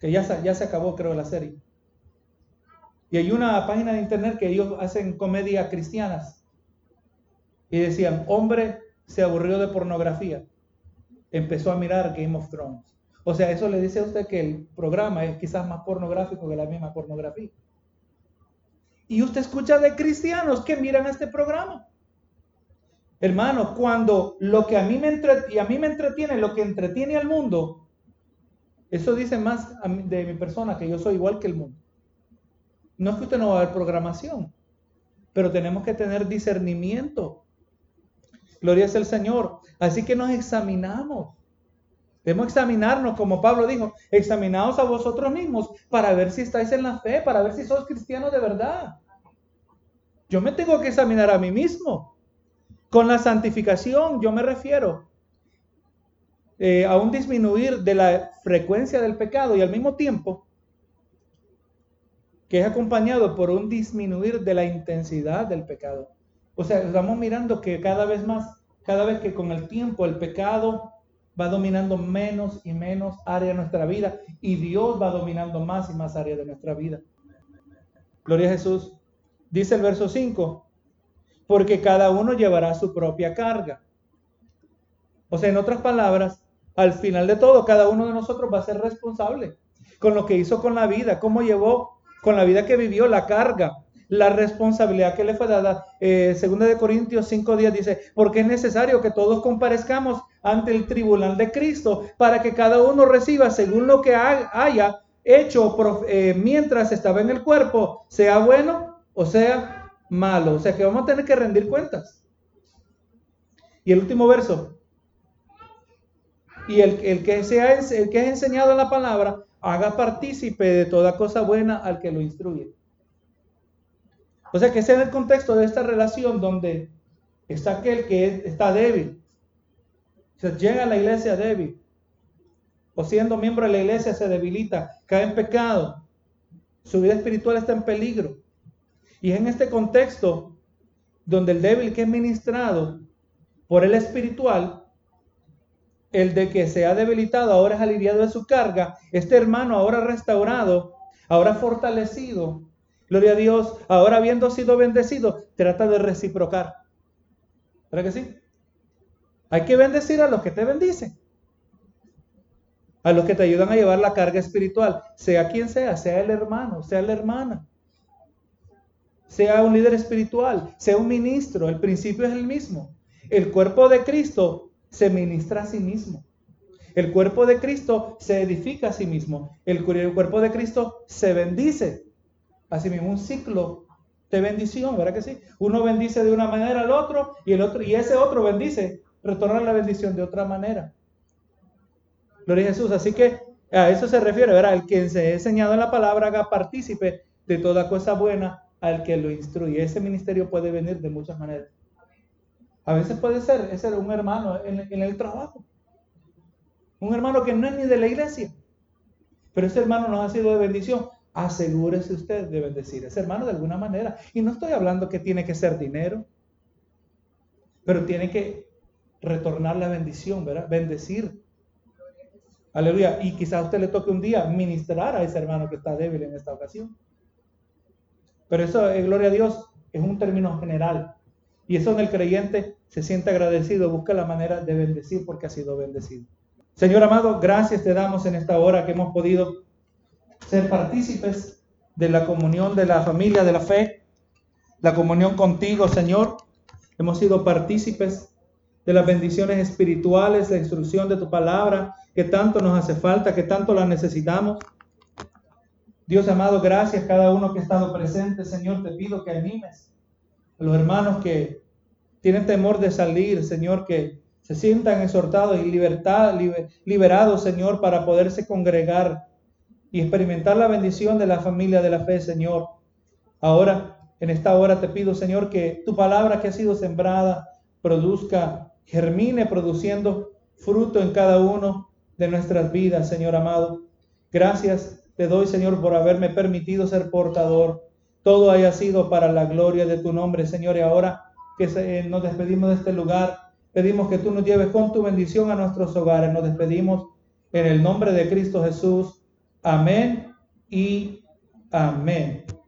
S1: que ya ya se acabó, creo, la serie. Y hay una página de internet que ellos hacen comedia cristianas. Y decían, hombre se aburrió de pornografía. Empezó a mirar Game of Thrones. O sea, eso le dice a usted que el programa es quizás más pornográfico que la misma pornografía. Y usted escucha de cristianos que miran este programa. Hermano, cuando lo que a mí me entretiene, a mí me entretiene, lo que entretiene al mundo, eso dice más de mi persona que yo soy igual que el mundo. No es que usted no va a ver programación, pero tenemos que tener discernimiento. Gloria es el Señor. Así que nos examinamos. Debemos examinarnos, como Pablo dijo, examinaos a vosotros mismos para ver si estáis en la fe, para ver si sois cristianos de verdad. Yo me tengo que examinar a mí mismo. Con la santificación yo me refiero eh, a un disminuir de la frecuencia del pecado y al mismo tiempo que es acompañado por un disminuir de la intensidad del pecado. O sea, estamos mirando que cada vez más, cada vez que con el tiempo el pecado va dominando menos y menos área de nuestra vida y Dios va dominando más y más área de nuestra vida. Gloria a Jesús. Dice el verso 5, porque cada uno llevará su propia carga. O sea, en otras palabras, al final de todo, cada uno de nosotros va a ser responsable con lo que hizo con la vida, cómo llevó con la vida que vivió la carga la responsabilidad que le fue dada. Eh, segunda de Corintios 5 días dice, porque es necesario que todos comparezcamos ante el tribunal de Cristo para que cada uno reciba según lo que haya hecho eh, mientras estaba en el cuerpo, sea bueno o sea malo. O sea que vamos a tener que rendir cuentas. Y el último verso. Y el, el, que sea, el que es enseñado en la palabra, haga partícipe de toda cosa buena al que lo instruye. O sea que es el contexto de esta relación donde está aquel que está débil. Llega a la iglesia débil. O siendo miembro de la iglesia se debilita, cae en pecado. Su vida espiritual está en peligro. Y es en este contexto donde el débil que es ministrado por el espiritual, el de que se ha debilitado ahora es aliviado de su carga, este hermano ahora restaurado, ahora fortalecido, Gloria a Dios. Ahora habiendo sido bendecido, trata de reciprocar. ¿Verdad que sí? Hay que bendecir a los que te bendicen. A los que te ayudan a llevar la carga espiritual. Sea quien sea, sea el hermano, sea la hermana. Sea un líder espiritual, sea un ministro. El principio es el mismo. El cuerpo de Cristo se ministra a sí mismo. El cuerpo de Cristo se edifica a sí mismo. El cuerpo de Cristo se bendice. Así mismo, un ciclo de bendición, ¿verdad que sí? Uno bendice de una manera al otro y el otro y ese otro bendice, retorna la bendición de otra manera. Gloria a Jesús. Así que a eso se refiere, ¿verdad? El que se ha enseñado en la palabra haga partícipe de toda cosa buena al que lo instruye. Ese ministerio puede venir de muchas maneras. A veces puede ser, ser un hermano en el trabajo. Un hermano que no es ni de la iglesia. Pero ese hermano nos ha sido de bendición. Asegúrese usted de bendecir a ese hermano de alguna manera. Y no estoy hablando que tiene que ser dinero. Pero tiene que retornar la bendición, ¿verdad? Bendecir. Aleluya. Y quizás a usted le toque un día ministrar a ese hermano que está débil en esta ocasión. Pero eso, gloria a Dios, es un término general. Y eso en el creyente se siente agradecido, busca la manera de bendecir porque ha sido bendecido. Señor amado, gracias te damos en esta hora que hemos podido ser partícipes de la comunión de la familia de la fe, la comunión contigo, Señor. Hemos sido partícipes de las bendiciones espirituales, la instrucción de tu palabra, que tanto nos hace falta, que tanto la necesitamos. Dios amado, gracias cada uno que ha estado presente, Señor. Te pido que animes a los hermanos que tienen temor de salir, Señor, que se sientan exhortados y libertad, liberados, Señor, para poderse congregar y experimentar la bendición de la familia de la fe, Señor. Ahora, en esta hora te pido, Señor, que tu palabra que ha sido sembrada produzca, germine produciendo fruto en cada uno de nuestras vidas, Señor amado. Gracias te doy, Señor, por haberme permitido ser portador. Todo haya sido para la gloria de tu nombre, Señor. Y ahora que nos despedimos de este lugar, Pedimos que tú nos lleves con tu bendición a nuestros hogares. Nos despedimos en el nombre de Cristo Jesús. Amén y amén.